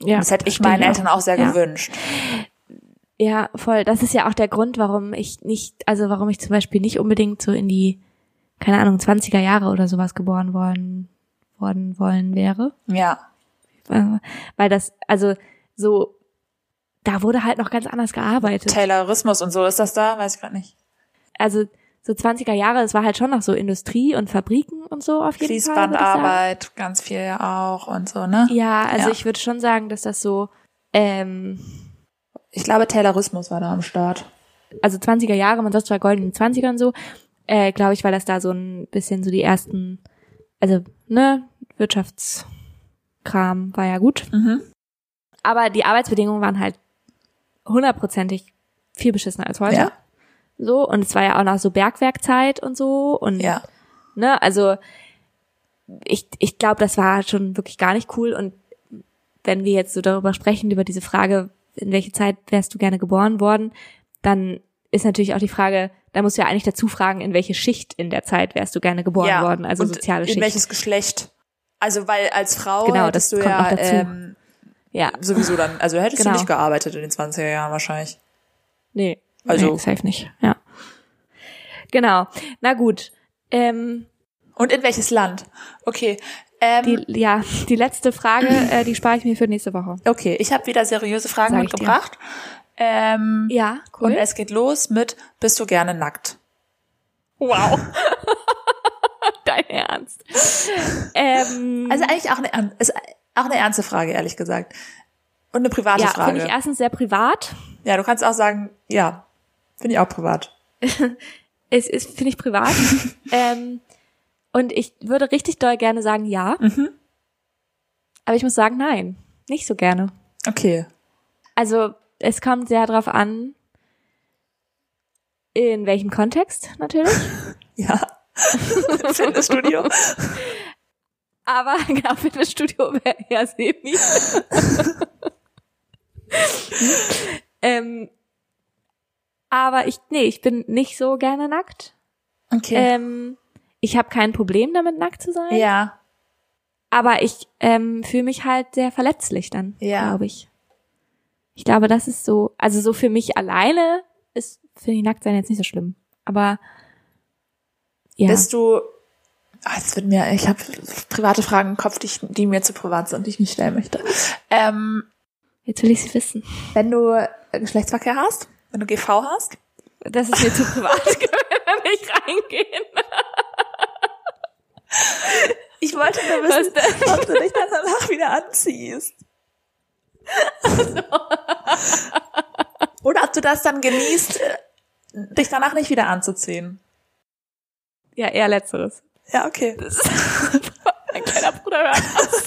Ja das hätte ich meinen Eltern auch sehr ja. gewünscht. Ja, voll. Das ist ja auch der Grund, warum ich nicht, also warum ich zum Beispiel nicht unbedingt so in die, keine Ahnung, 20er Jahre oder sowas geboren worden, worden wollen wäre. Ja. Äh, Weil das, also so, da wurde halt noch ganz anders gearbeitet. Taylorismus und so ist das da? Weiß ich gerade nicht. Also so 20er Jahre, es war halt schon noch so Industrie und Fabriken und so auf jeden Fall. Fließbandarbeit, ganz viel ja auch und so, ne? Ja, also Ja. ich würde schon sagen, dass das so, ähm, Ich glaube, Taylorismus war da am Start. also 20er Jahre, man sagt zwar goldenen 20ern so, äh, glaube ich, weil das da so ein bisschen so die ersten, also, ne, Wirtschaftskram war ja gut. Mhm. Aber die Arbeitsbedingungen waren halt hundertprozentig viel beschissener als heute. Ja. So, und es war ja auch noch so Bergwerkzeit und so und, Ja. ne, also, ich, ich glaube, das war schon wirklich gar nicht cool und wenn wir jetzt so darüber sprechen, über diese Frage, in welche Zeit wärst du gerne geboren worden, dann ist natürlich auch die Frage, da musst du ja eigentlich dazu fragen, in welche Schicht in der Zeit wärst du gerne geboren ja. worden, also soziale in Schicht. welches Geschlecht? Also weil als Frau Genau, hättest das du kommt ja ähm, ja, sowieso dann, also hättest Genau. du nicht gearbeitet in den 20er Jahren wahrscheinlich. nee, Also- nee, safe nicht, ja. Genau, na gut, ähm, Und in welches Land? Okay. Ähm, die, ja, die letzte Frage, äh, die spare ich mir für nächste Woche. okay, ich habe wieder seriöse Fragen Sag mitgebracht. Ähm, Ja, Und es geht los mit Bist du gerne nackt? Wow. (laughs) Dein Ernst. ähm, Also eigentlich auch eine, ist auch eine ernste Frage, ehrlich gesagt. Und eine private ja, Frage. finde ich erstens sehr privat. ja, du kannst auch sagen, ja, finde ich auch privat. (laughs) Es ist, finde ich, privat. (laughs) ähm, und ich würde richtig doll gerne sagen ja. Aber ich muss sagen, nein. Nicht so gerne. Okay. Also, es kommt sehr drauf an, in welchem Kontext natürlich. (laughs) Ja. Fitnessstudio. Aber genau, Fitnessstudio wäre eher semi. ähm, aber ich, nee, ich bin nicht so gerne nackt. Okay. Ähm, ich habe kein Problem damit, nackt zu sein. ja. Aber ich ähm, fühle mich halt sehr verletzlich dann, Ja. glaube ich. Ich glaube, das ist so, also so für mich alleine ist, finde ich nackt sein jetzt nicht so schlimm. Aber ja. Bist du, ah, jetzt wird mir, ich habe private Fragen im Kopf, die, ich, die mir zu privat sind, die ich nicht stellen möchte. Ähm, jetzt will ich sie wissen. wenn du Geschlechtsverkehr hast, wenn du GV hast, Das ist mir zu privat, (laughs) können wir nicht reingehen. ich wollte nur wissen, ob du dich dann danach wieder anziehst. Oder ob du das dann genießt, äh, dich danach nicht wieder anzuziehen. Ja, eher letzteres. Ja, okay. Mein (laughs) kleiner Bruder hört das.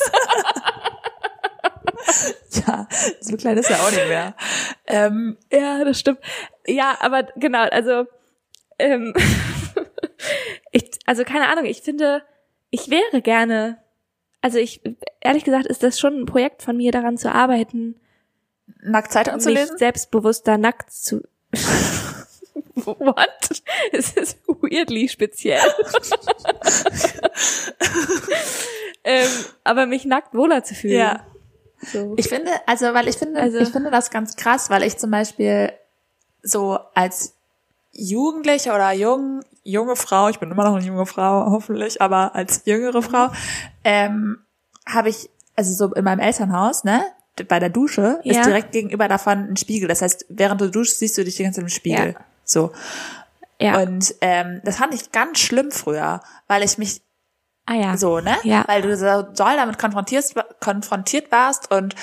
(laughs) Ja, so klein ist er auch nicht mehr. Ähm, Ja, das stimmt. Ja, aber genau, also ähm, (laughs) ich, also keine Ahnung, ich finde, ich wäre gerne, also ich, ehrlich gesagt, ist das schon ein Projekt von mir, daran zu arbeiten, nackt Zeitung zu lesen? selbstbewusster nackt zu. (laughs) What? Es ist weirdly speziell. ähm, aber mich nackt wohler zu fühlen. Ja. So. Ich finde, also, weil ich finde, Also- ich finde das ganz krass, weil ich zum Beispiel so als Jugendliche oder jung, junge Frau, ich bin immer noch eine junge Frau, hoffentlich, aber als jüngere Frau, ähm, habe ich, also so in meinem Elternhaus, ne, bei der Dusche Ja. ist direkt gegenüber davon ein Spiegel. Das heißt, während du duschst, siehst du dich die ganze Zeit im Spiegel. Ja. So. ja. Und ähm, das fand ich ganz schlimm früher, weil ich mich ah ja. so, ne? Ja. Weil du so doll damit konfrontiert, konfrontiert warst und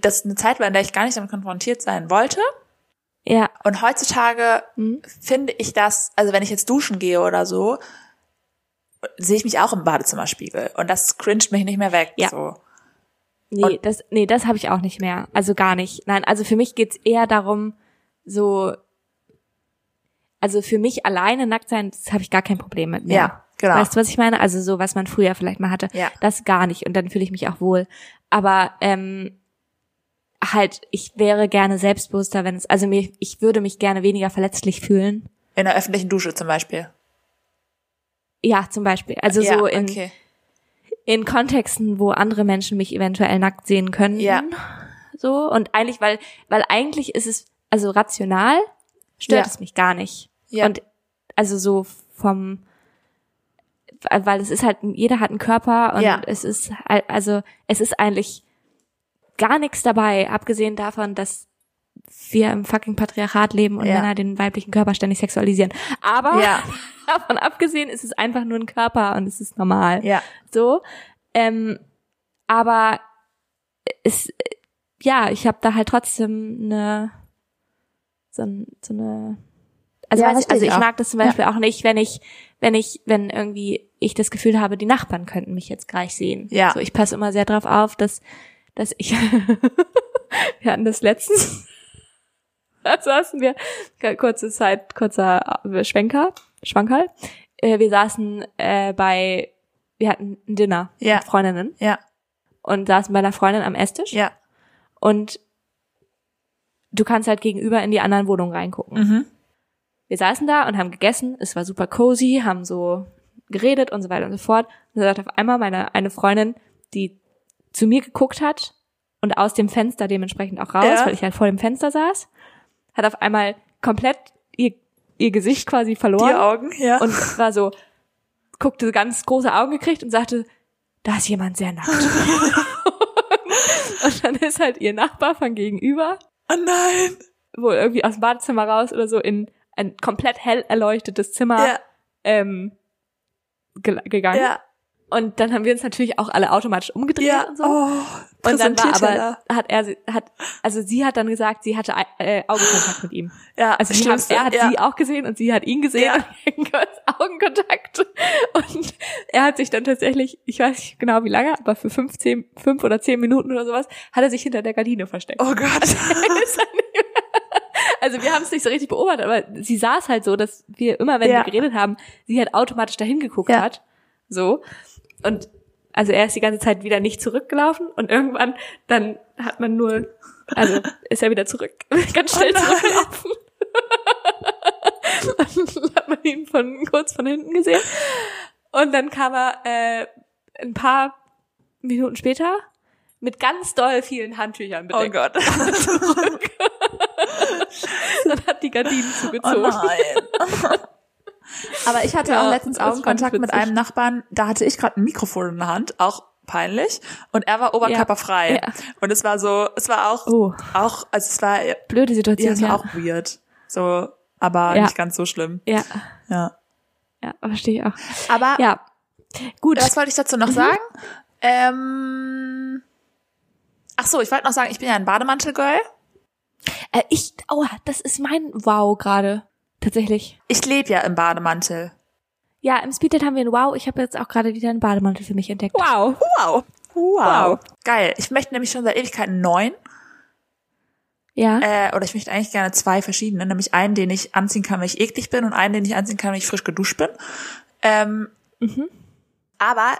das eine Zeit war, in der ich gar nicht damit konfrontiert sein wollte. Ja. Und heutzutage Mhm. finde ich das, also wenn ich jetzt duschen gehe oder so, sehe ich mich auch im Badezimmerspiegel. Und das cringet mich nicht mehr weg. Ja. So. Nee, Und- das, nee, das habe ich auch nicht mehr. Also gar nicht. Nein, also für mich geht's eher darum, so, also für mich alleine nackt sein, das habe ich gar kein Problem mit mehr. Ja, genau. Weißt du, was ich meine? Also so, was man früher vielleicht mal hatte. Ja. Das gar nicht. Und dann fühle ich mich auch wohl. Aber ähm, halt, ich wäre gerne selbstbewusster, wenn es, also mir, ich würde mich gerne weniger verletzlich fühlen. In der öffentlichen Dusche zum Beispiel. Ja, zum Beispiel. Also ja, so in, okay. in Kontexten, wo andere Menschen mich eventuell nackt sehen können. Ja. So. Und eigentlich, weil, weil eigentlich ist es, also rational stört Ja. es mich gar nicht. Ja. Und also so vom, weil es ist halt, jeder hat einen Körper und Ja. es ist, halt- also es ist eigentlich gar nichts dabei, abgesehen davon, dass wir im fucking Patriarchat leben und Ja. Männer den weiblichen Körper ständig sexualisieren. Aber Ja. (laughs) davon abgesehen ist es einfach nur ein Körper und es ist normal. Ja. So. Ähm, aber es, ja, ich habe da halt trotzdem eine so, so eine also, Ja, weiß ich, also ich auch. mag das zum Beispiel auch nicht, wenn ich, wenn ich, wenn irgendwie ich das Gefühl habe, die Nachbarn könnten mich jetzt gleich sehen. Ja. So, ich passe immer sehr drauf auf, dass, dass ich, (laughs) wir hatten das letztens, (laughs) da saßen wir, kurze Zeit, kurzer äh, Schwenker, Schwankerl, äh, wir saßen äh, bei, wir hatten ein Dinner Ja. mit Freundinnen Ja. und saßen bei einer Freundin am Esstisch Ja. und du kannst halt gegenüber in die anderen Wohnungen reingucken. Mhm. Wir saßen da und haben gegessen, es war super cozy, haben so geredet und so weiter und so fort. Und dann sagt auf einmal meine eine Freundin, die zu mir geguckt hat und aus dem Fenster dementsprechend auch raus, Ja. weil ich halt vor dem Fenster saß, hat auf einmal komplett ihr, ihr Gesicht quasi verloren Die Augen, ja. und war so, guckte ganz große Augen gekriegt und sagte, da ist jemand sehr nackt. (laughs) und dann ist halt ihr Nachbar von gegenüber oh nein. wohl irgendwie aus dem Badezimmer raus oder so in ein komplett hell erleuchtetes Zimmer Ja. ähm, ge gegangen. Ja. Und dann haben wir uns natürlich auch alle automatisch umgedreht Ja. und so. Oh, und dann war aber, hat er, hat, also sie hat dann gesagt, sie hatte äh, Augenkontakt mit ihm. ja, Also sie haben, er hat ja. sie auch gesehen und sie hat ihn gesehen Ja. (laughs) und Augenkontakt. Und er hat sich dann tatsächlich, ich weiß nicht genau wie lange, aber für 15, fünf oder zehn Minuten oder sowas, hat er sich hinter der Gardine versteckt. Oh Gott. (laughs) Mehr- also wir haben es nicht so richtig beobachtet, aber sie saß halt so, dass wir immer, wenn Ja. wir geredet haben, sie halt automatisch dahin geguckt Ja. hat. So. Und also er ist die ganze Zeit wieder nicht zurückgelaufen und irgendwann dann hat man nur, also ist er wieder zurück, (laughs) ganz schnell Oh zurückgelaufen. (laughs) dann hat man ihn von kurz von hinten gesehen. Und dann kam er äh, ein paar Minuten später mit ganz doll vielen Handtüchern Oh bedeckt Gott. (laughs) (laughs) und hat die Gardinen Oh zugezogen. nein. (laughs) Aber ich hatte Ja, auch letztens Augenkontakt mit einem Nachbarn, da hatte ich gerade ein Mikrofon in der Hand, auch peinlich, und er war oberkörperfrei. Ja. Und es war so, es war auch, Oh. auch, also es war, ja, Blöde Situation. es war Ja, auch weird. So, aber Ja. nicht ganz so schlimm. ja, Ja. ja, verstehe ich auch. Aber Ja, gut. was wollte ich dazu Mhm. noch sagen? Ähm, ach so, ich wollte noch sagen, ich bin ja ein Bademantel-Girl. Äh, ich, oh, das ist mein Wow gerade. Tatsächlich. Ich lebe ja im Bademantel. Ja, im Speeddate haben wir ein Wow. Ich habe jetzt auch gerade wieder einen Bademantel für mich entdeckt. Wow. Wow. Wow. Geil. Ich möchte nämlich schon seit Ewigkeiten einen neuen. Ja. Äh, oder ich möchte eigentlich gerne zwei verschiedene, nämlich einen, den ich anziehen kann, wenn ich eklig bin und einen, den ich anziehen kann, wenn ich frisch geduscht bin. Ähm, Mhm. Aber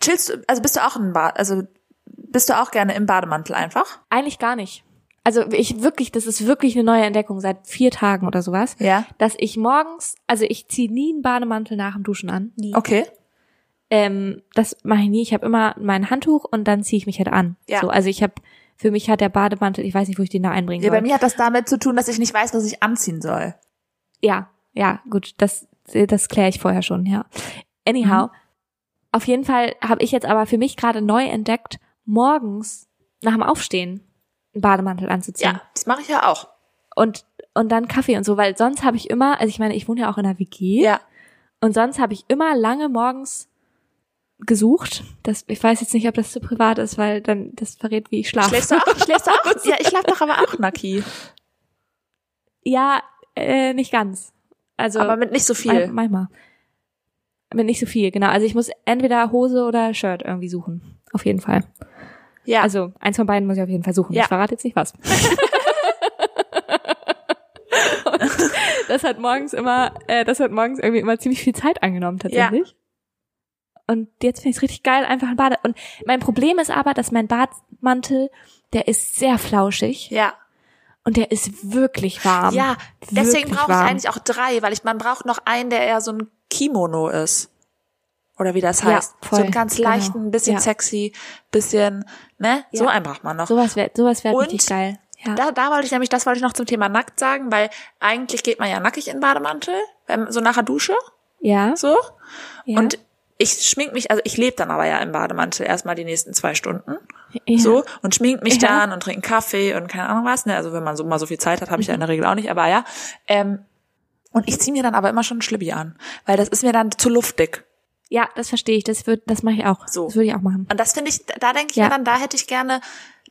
chillst du, also bist du auch ein Bad, also bist du auch gerne im Bademantel einfach? Eigentlich gar nicht. Also ich wirklich, das ist wirklich eine neue Entdeckung seit vier Tagen oder sowas, Ja. dass ich morgens, also ich ziehe nie einen Bademantel nach dem Duschen an. Nie. Okay. Ähm, das mache ich nie. Ich habe immer mein Handtuch und dann ziehe ich mich halt an. Ja. So, also ich habe, für mich hat der Bademantel, ich weiß nicht, wo ich den da einbringen Ja, soll. bei mir hat das damit zu tun, dass ich nicht weiß, was ich anziehen soll. Ja, ja, gut, das, das kläre ich vorher schon, ja. Anyhow, auf jeden Fall habe ich jetzt aber für mich gerade neu entdeckt, morgens nach dem Aufstehen einen Bademantel anzuziehen. Ja, das mache ich ja auch. Und, und dann Kaffee und so, weil sonst habe ich immer, also ich meine, ich wohne ja auch in einer WG Ja. und sonst habe ich immer lange morgens gesucht. Das, ich weiß jetzt nicht, ob das zu privat ist, weil dann das verrät, wie ich schlafe. Schläfst du auch? Schläfst du auch? (laughs) ja, ich schlafe doch aber auch, Naki. Ja, äh, nicht ganz. Also Aber mit nicht so viel. Manchmal. Mit nicht so viel, genau. Also ich muss entweder Hose oder Shirt irgendwie suchen. Auf jeden Fall. Ja. Also eins von beiden muss ich auf jeden Fall suchen. Ja. Ich verrate jetzt nicht was. (laughs) Das hat morgens immer, äh, das hat morgens irgendwie immer ziemlich viel Zeit angenommen tatsächlich. Und jetzt finde ich es richtig geil, einfach ein Bade. Und mein Problem ist aber, dass mein Badmantel, der ist sehr flauschig ja. und der ist wirklich warm. Ja, deswegen brauche ich eigentlich auch drei, weil ich, man braucht noch einen, der eher so ein Kimono ist. Oder wie das Ja, heißt. so voll, einen ganz genau. leichten, bisschen Ja. sexy, bisschen, ne? So Ja. einen braucht man noch. Sowas wäre sowas wär richtig geil. Ja. Da, da wollte ich nämlich, das wollte ich noch zum Thema nackt sagen, weil eigentlich geht man ja nackig in Bademantel, so nach der Dusche, ja. so. ja. Und ich schmink mich, also ich lebe dann aber ja im Bademantel erstmal die nächsten zwei Stunden. ja. so und schminkt mich Ja. dann und trinkt einen Kaffee und keine Ahnung was. Ne? Also wenn man so mal so viel Zeit hat, habe ich ja in Mhm. der Regel auch nicht, aber ja. Ähm, und ich ziehe mir dann aber immer schon ein Schlibbi an, weil das ist mir dann zu luftig. Ja, das verstehe ich. Das wird, das mache ich auch. So. Das würde ich auch machen. Und das finde ich, da denke ich Ja. mir dann, da hätte ich gerne,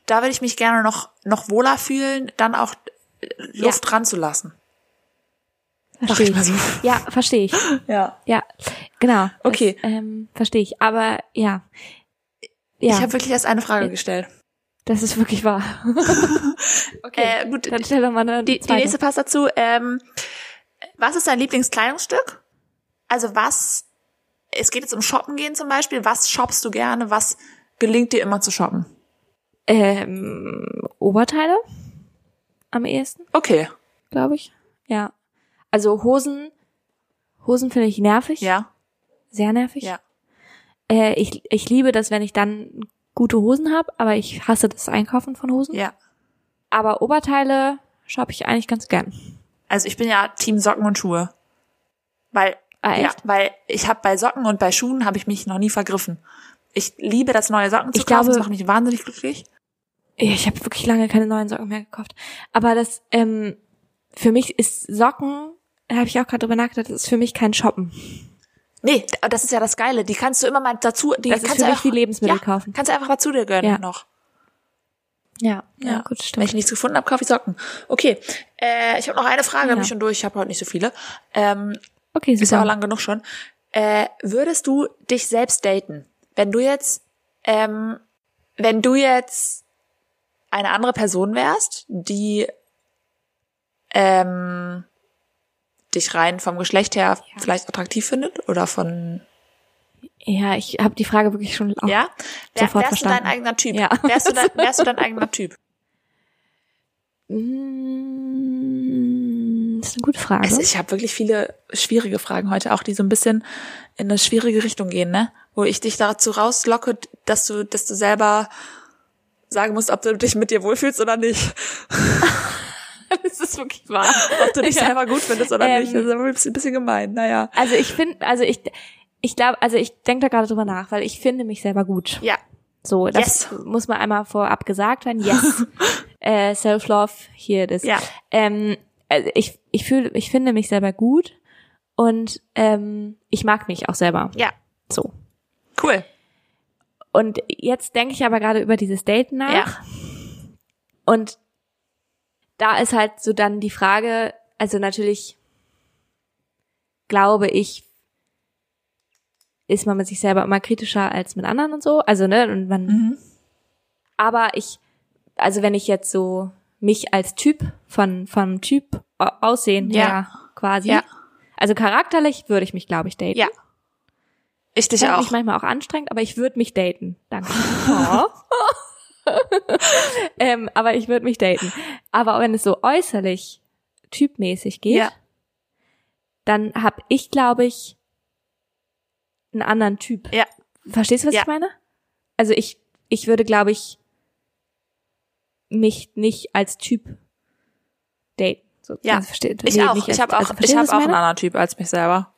da würde ich mich gerne noch noch wohler fühlen, dann auch äh, Luft dran zu lassen. Verstehe ich so. Ja, verstehe ich. (laughs) Ja. Ja, genau. Okay. Das, ähm, verstehe ich. Aber ja. Ja, Ich habe wirklich erst eine Frage gestellt. das ist wirklich wahr. (laughs) okay. Äh, gut, Dann stell doch mal eine die, die nächste passt dazu. Ähm, was ist dein Lieblingskleidungsstück? Also was, es geht jetzt um Shoppen gehen zum Beispiel. Was shoppst du gerne? Was gelingt dir immer zu shoppen? ähm, Oberteile am ehesten, Okay. glaube ich. Ja. Also Hosen, Hosen finde ich nervig. Ja. Sehr nervig. Ja. Äh, ich, ich liebe das, wenn ich dann gute Hosen habe, aber ich hasse das Einkaufen von Hosen. Ja. Aber Oberteile shoppe ich eigentlich ganz gern. Also ich bin ja Team Socken und Schuhe. Weil, Ah, ja, echt? weil ich habe bei Socken und bei Schuhen habe ich mich noch nie vergriffen. Ich liebe das neue Socken zu Ich kaufen, glaube- das macht mich wahnsinnig glücklich. Ja, Ich habe wirklich lange keine neuen Socken mehr gekauft. Aber das, ähm, für mich ist Socken, habe ich auch gerade drüber nachgedacht, das ist für mich kein Shoppen. Nee, das ist ja das Geile. Die kannst du immer mal dazu, die Das ist kannst für du einfach, wie Lebensmittel ja, kaufen. Kannst du einfach dazu dir gönnen Ja. noch. Ja, Ja, gut, Wenn stimmt. ich nichts gefunden habe, kaufe ich Socken. Okay, äh, ich habe noch eine Frage, Ja. bin schon durch. Ich habe heute nicht so viele. Ähm, Okay, ist ja auch super. lang genug schon. Äh, würdest du dich selbst daten, wenn du jetzt, ähm, wenn du jetzt eine andere Person wärst, die ähm, dich rein vom Geschlecht her vielleicht attraktiv findet oder von Ja, ich habe die Frage wirklich schon auch. ja, Wär, sofort wärst du dein verstanden. eigener Typ? Ja. Wärst du dein, wärst du dein eigener (laughs) Typ? Das ist eine gute Frage. Also ich habe wirklich viele schwierige Fragen heute, auch die so ein bisschen in eine schwierige Richtung gehen, ne? Wo ich dich dazu rauslocke, dass du, dass du selber sagen musst, ob du dich mit dir wohlfühlst oder nicht. (laughs) das ist wirklich wahr. Ob du dich Ja. selber gut findest oder Ähm, nicht. Das ist aber ein bisschen, ein bisschen gemein, naja. Also ich finde, also ich, ich glaube, also ich denke da gerade drüber nach, weil ich finde mich selber gut. Ja, So, das Yes. muss man einmal vorab gesagt werden. Yes, (laughs) äh, Self-Love, hier das. Ja. Ähm, also ich, ich fühle, ich finde mich selber gut und ähm, ich mag mich auch selber. ja, So. cool. Und jetzt denke ich aber gerade über dieses Date nach. Ja. Und da ist halt so dann die Frage, also natürlich glaube ich, ist man mit sich selber immer kritischer als mit anderen und so. Also, ne, und man, Mhm. aber ich, also wenn ich jetzt so mich als Typ von, vom Typ au- aussehen Ja. her quasi, Ja. also charakterlich würde ich mich, glaube ich, daten. Ja. Ich dich Ich auch. mich manchmal auch anstrengend, aber ich würde mich daten. Danke. (laughs) Oh. (laughs) ähm, aber ich würde mich daten. Aber wenn es so äußerlich typmäßig geht, Ja. dann habe ich, glaube ich, einen anderen Typ. Ja. Verstehst du, was Ja. ich meine? Also ich, ich würde, glaube ich, mich nicht als Typ daten. So, Ja. also versteht, Ich nee, auch. Ich habe auch, also, ich was auch einen anderen Typ als mich selber.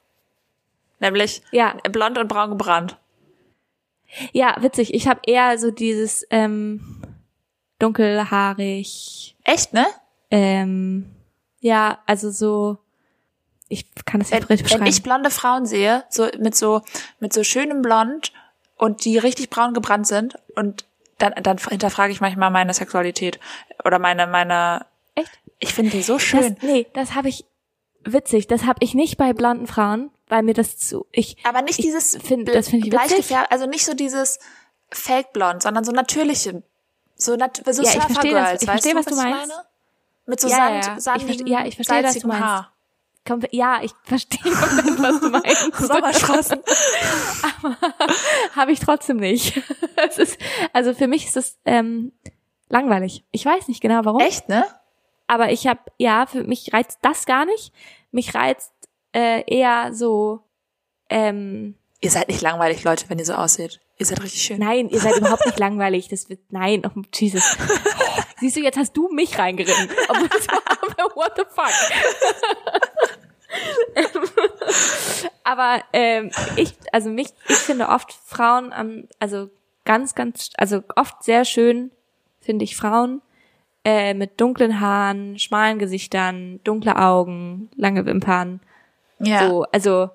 Nämlich Ja, blond und braun gebrannt. ja, witzig. Ich habe eher so dieses ähm, dunkelhaarig, Echt, ne? ähm, ja, also so, ich kann das nicht Wenn, richtig wenn beschreiben. ich blonde Frauen sehe, so mit so mit so schönem Blond und die richtig braun gebrannt sind und dann dann hinterfrage ich manchmal meine Sexualität oder meine meine Echt? ich finde die so schön. Das, nee, das habe ich witzig. Das habe ich nicht bei blonden Frauen, weil mir das zu ich aber nicht ich dieses find- das finde ich witzig. also nicht so dieses Fake blond, sondern so natürliche so nat so Ja, ich verstehe das. Girls, Ich weißt verstehe, du, was du meinst. meine? Mit so Ja, ja, Sand, ja. Ich sandigem, verste- ja, ich verstehe, was du meinst. Haar. Ja, ich verstehe komplett, was du meinst. (laughs) Sommerstraßen. habe ich trotzdem nicht. (laughs) Es ist, also für mich ist es ähm, langweilig. Ich weiß nicht genau warum. Echt, ne? Aber ich habe, ja, für mich reizt das gar nicht. Mich reizt äh, eher so, ähm, Ihr seid nicht langweilig, Leute, wenn ihr so aussieht. Ihr seid richtig schön. nein, ihr seid (laughs) überhaupt nicht langweilig. Das wird, nein, oh, Jesus. (laughs) Siehst du, jetzt hast du mich reingeritten. Obwohl das war, (laughs) what the fuck. Aber ähm, ich, also mich, ich finde oft Frauen, am, also ganz, ganz, also oft sehr schön finde ich Frauen äh, mit dunklen Haaren, schmalen Gesichtern, dunkle Augen, lange Wimpern. Ja. So, also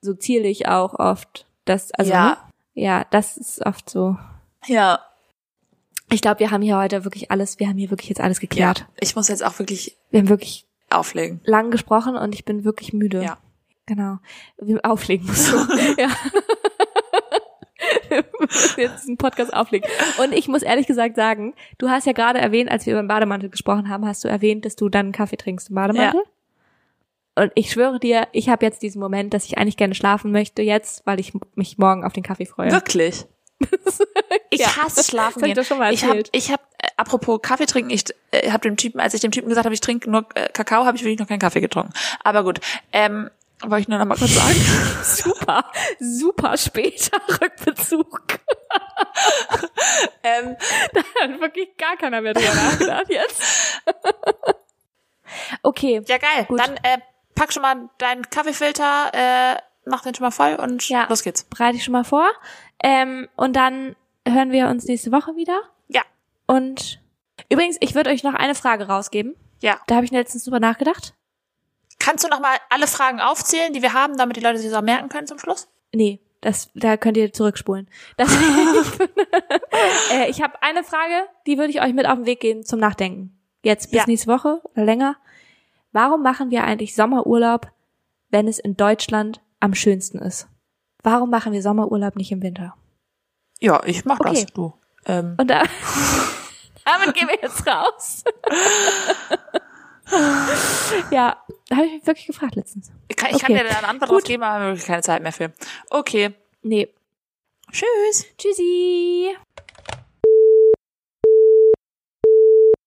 so zierlich auch oft. Das, also Ja. ne? Ja, das ist oft so. Ja. Ich glaube, wir haben hier heute wirklich alles, wir haben hier wirklich jetzt alles geklärt. Ja. Ich muss jetzt auch wirklich Wir haben wirklich auflegen. lang gesprochen und ich bin wirklich müde. Ja. Genau. Wir auflegen musst du. (laughs) ja. Wir müssen jetzt diesen Podcast auflegen. Und ich muss ehrlich gesagt sagen, du hast ja gerade erwähnt, als wir über den Bademantel gesprochen haben, hast du erwähnt, dass du dann einen Kaffee trinkst im Bademantel. Und ich schwöre dir, ich habe jetzt diesen Moment, dass ich eigentlich gerne schlafen möchte jetzt, weil ich mich morgen auf den Kaffee freue. Wirklich. Ich Ja. hasse Schlafen Das ich gehen. doch schon mal ich habe, erzählt. ich hab, äh, apropos Kaffee trinken, ich äh, habe dem Typen, als ich dem Typen gesagt habe, ich trinke nur äh, Kakao, habe ich wirklich noch keinen Kaffee getrunken. Aber gut, ähm, wollte ich nur noch mal kurz sagen. (laughs) super, super später (laughs) Rückbezug. ähm, Da hat wirklich gar keiner mehr drüber nachgedacht jetzt. (laughs) okay. ja geil. Gut. Dann äh, pack schon mal deinen Kaffeefilter, äh, mach den schon mal voll und Ja. los geht's. Bereite ich schon mal vor. Ähm, und dann hören wir uns nächste Woche wieder. Ja, Und übrigens, ich würde euch noch eine Frage rausgeben. ja. Da habe ich letztens drüber nachgedacht. Kannst du noch mal alle Fragen aufzählen, die wir haben, damit die Leute sich das auch merken können zum Schluss? Nee, das, da könnt ihr zurückspulen. Das, (laughs) äh, ich habe eine Frage, die würde ich euch mit auf den Weg gehen zum Nachdenken. Jetzt bis Ja. nächste Woche oder länger. Warum machen wir eigentlich Sommerurlaub, wenn es in Deutschland am schönsten ist? Warum machen wir Sommerurlaub nicht im Winter? Ja, ich mach Okay. das, du. Ähm, Und da, (laughs) damit gehen wir jetzt raus. (laughs) ja, da habe ich mich wirklich gefragt letztens. ich kann, ich kann okay. dir da eine Antwort Gut. geben, aber wir haben wirklich keine Zeit mehr für. Okay. Nee. Tschüss. Tschüssi.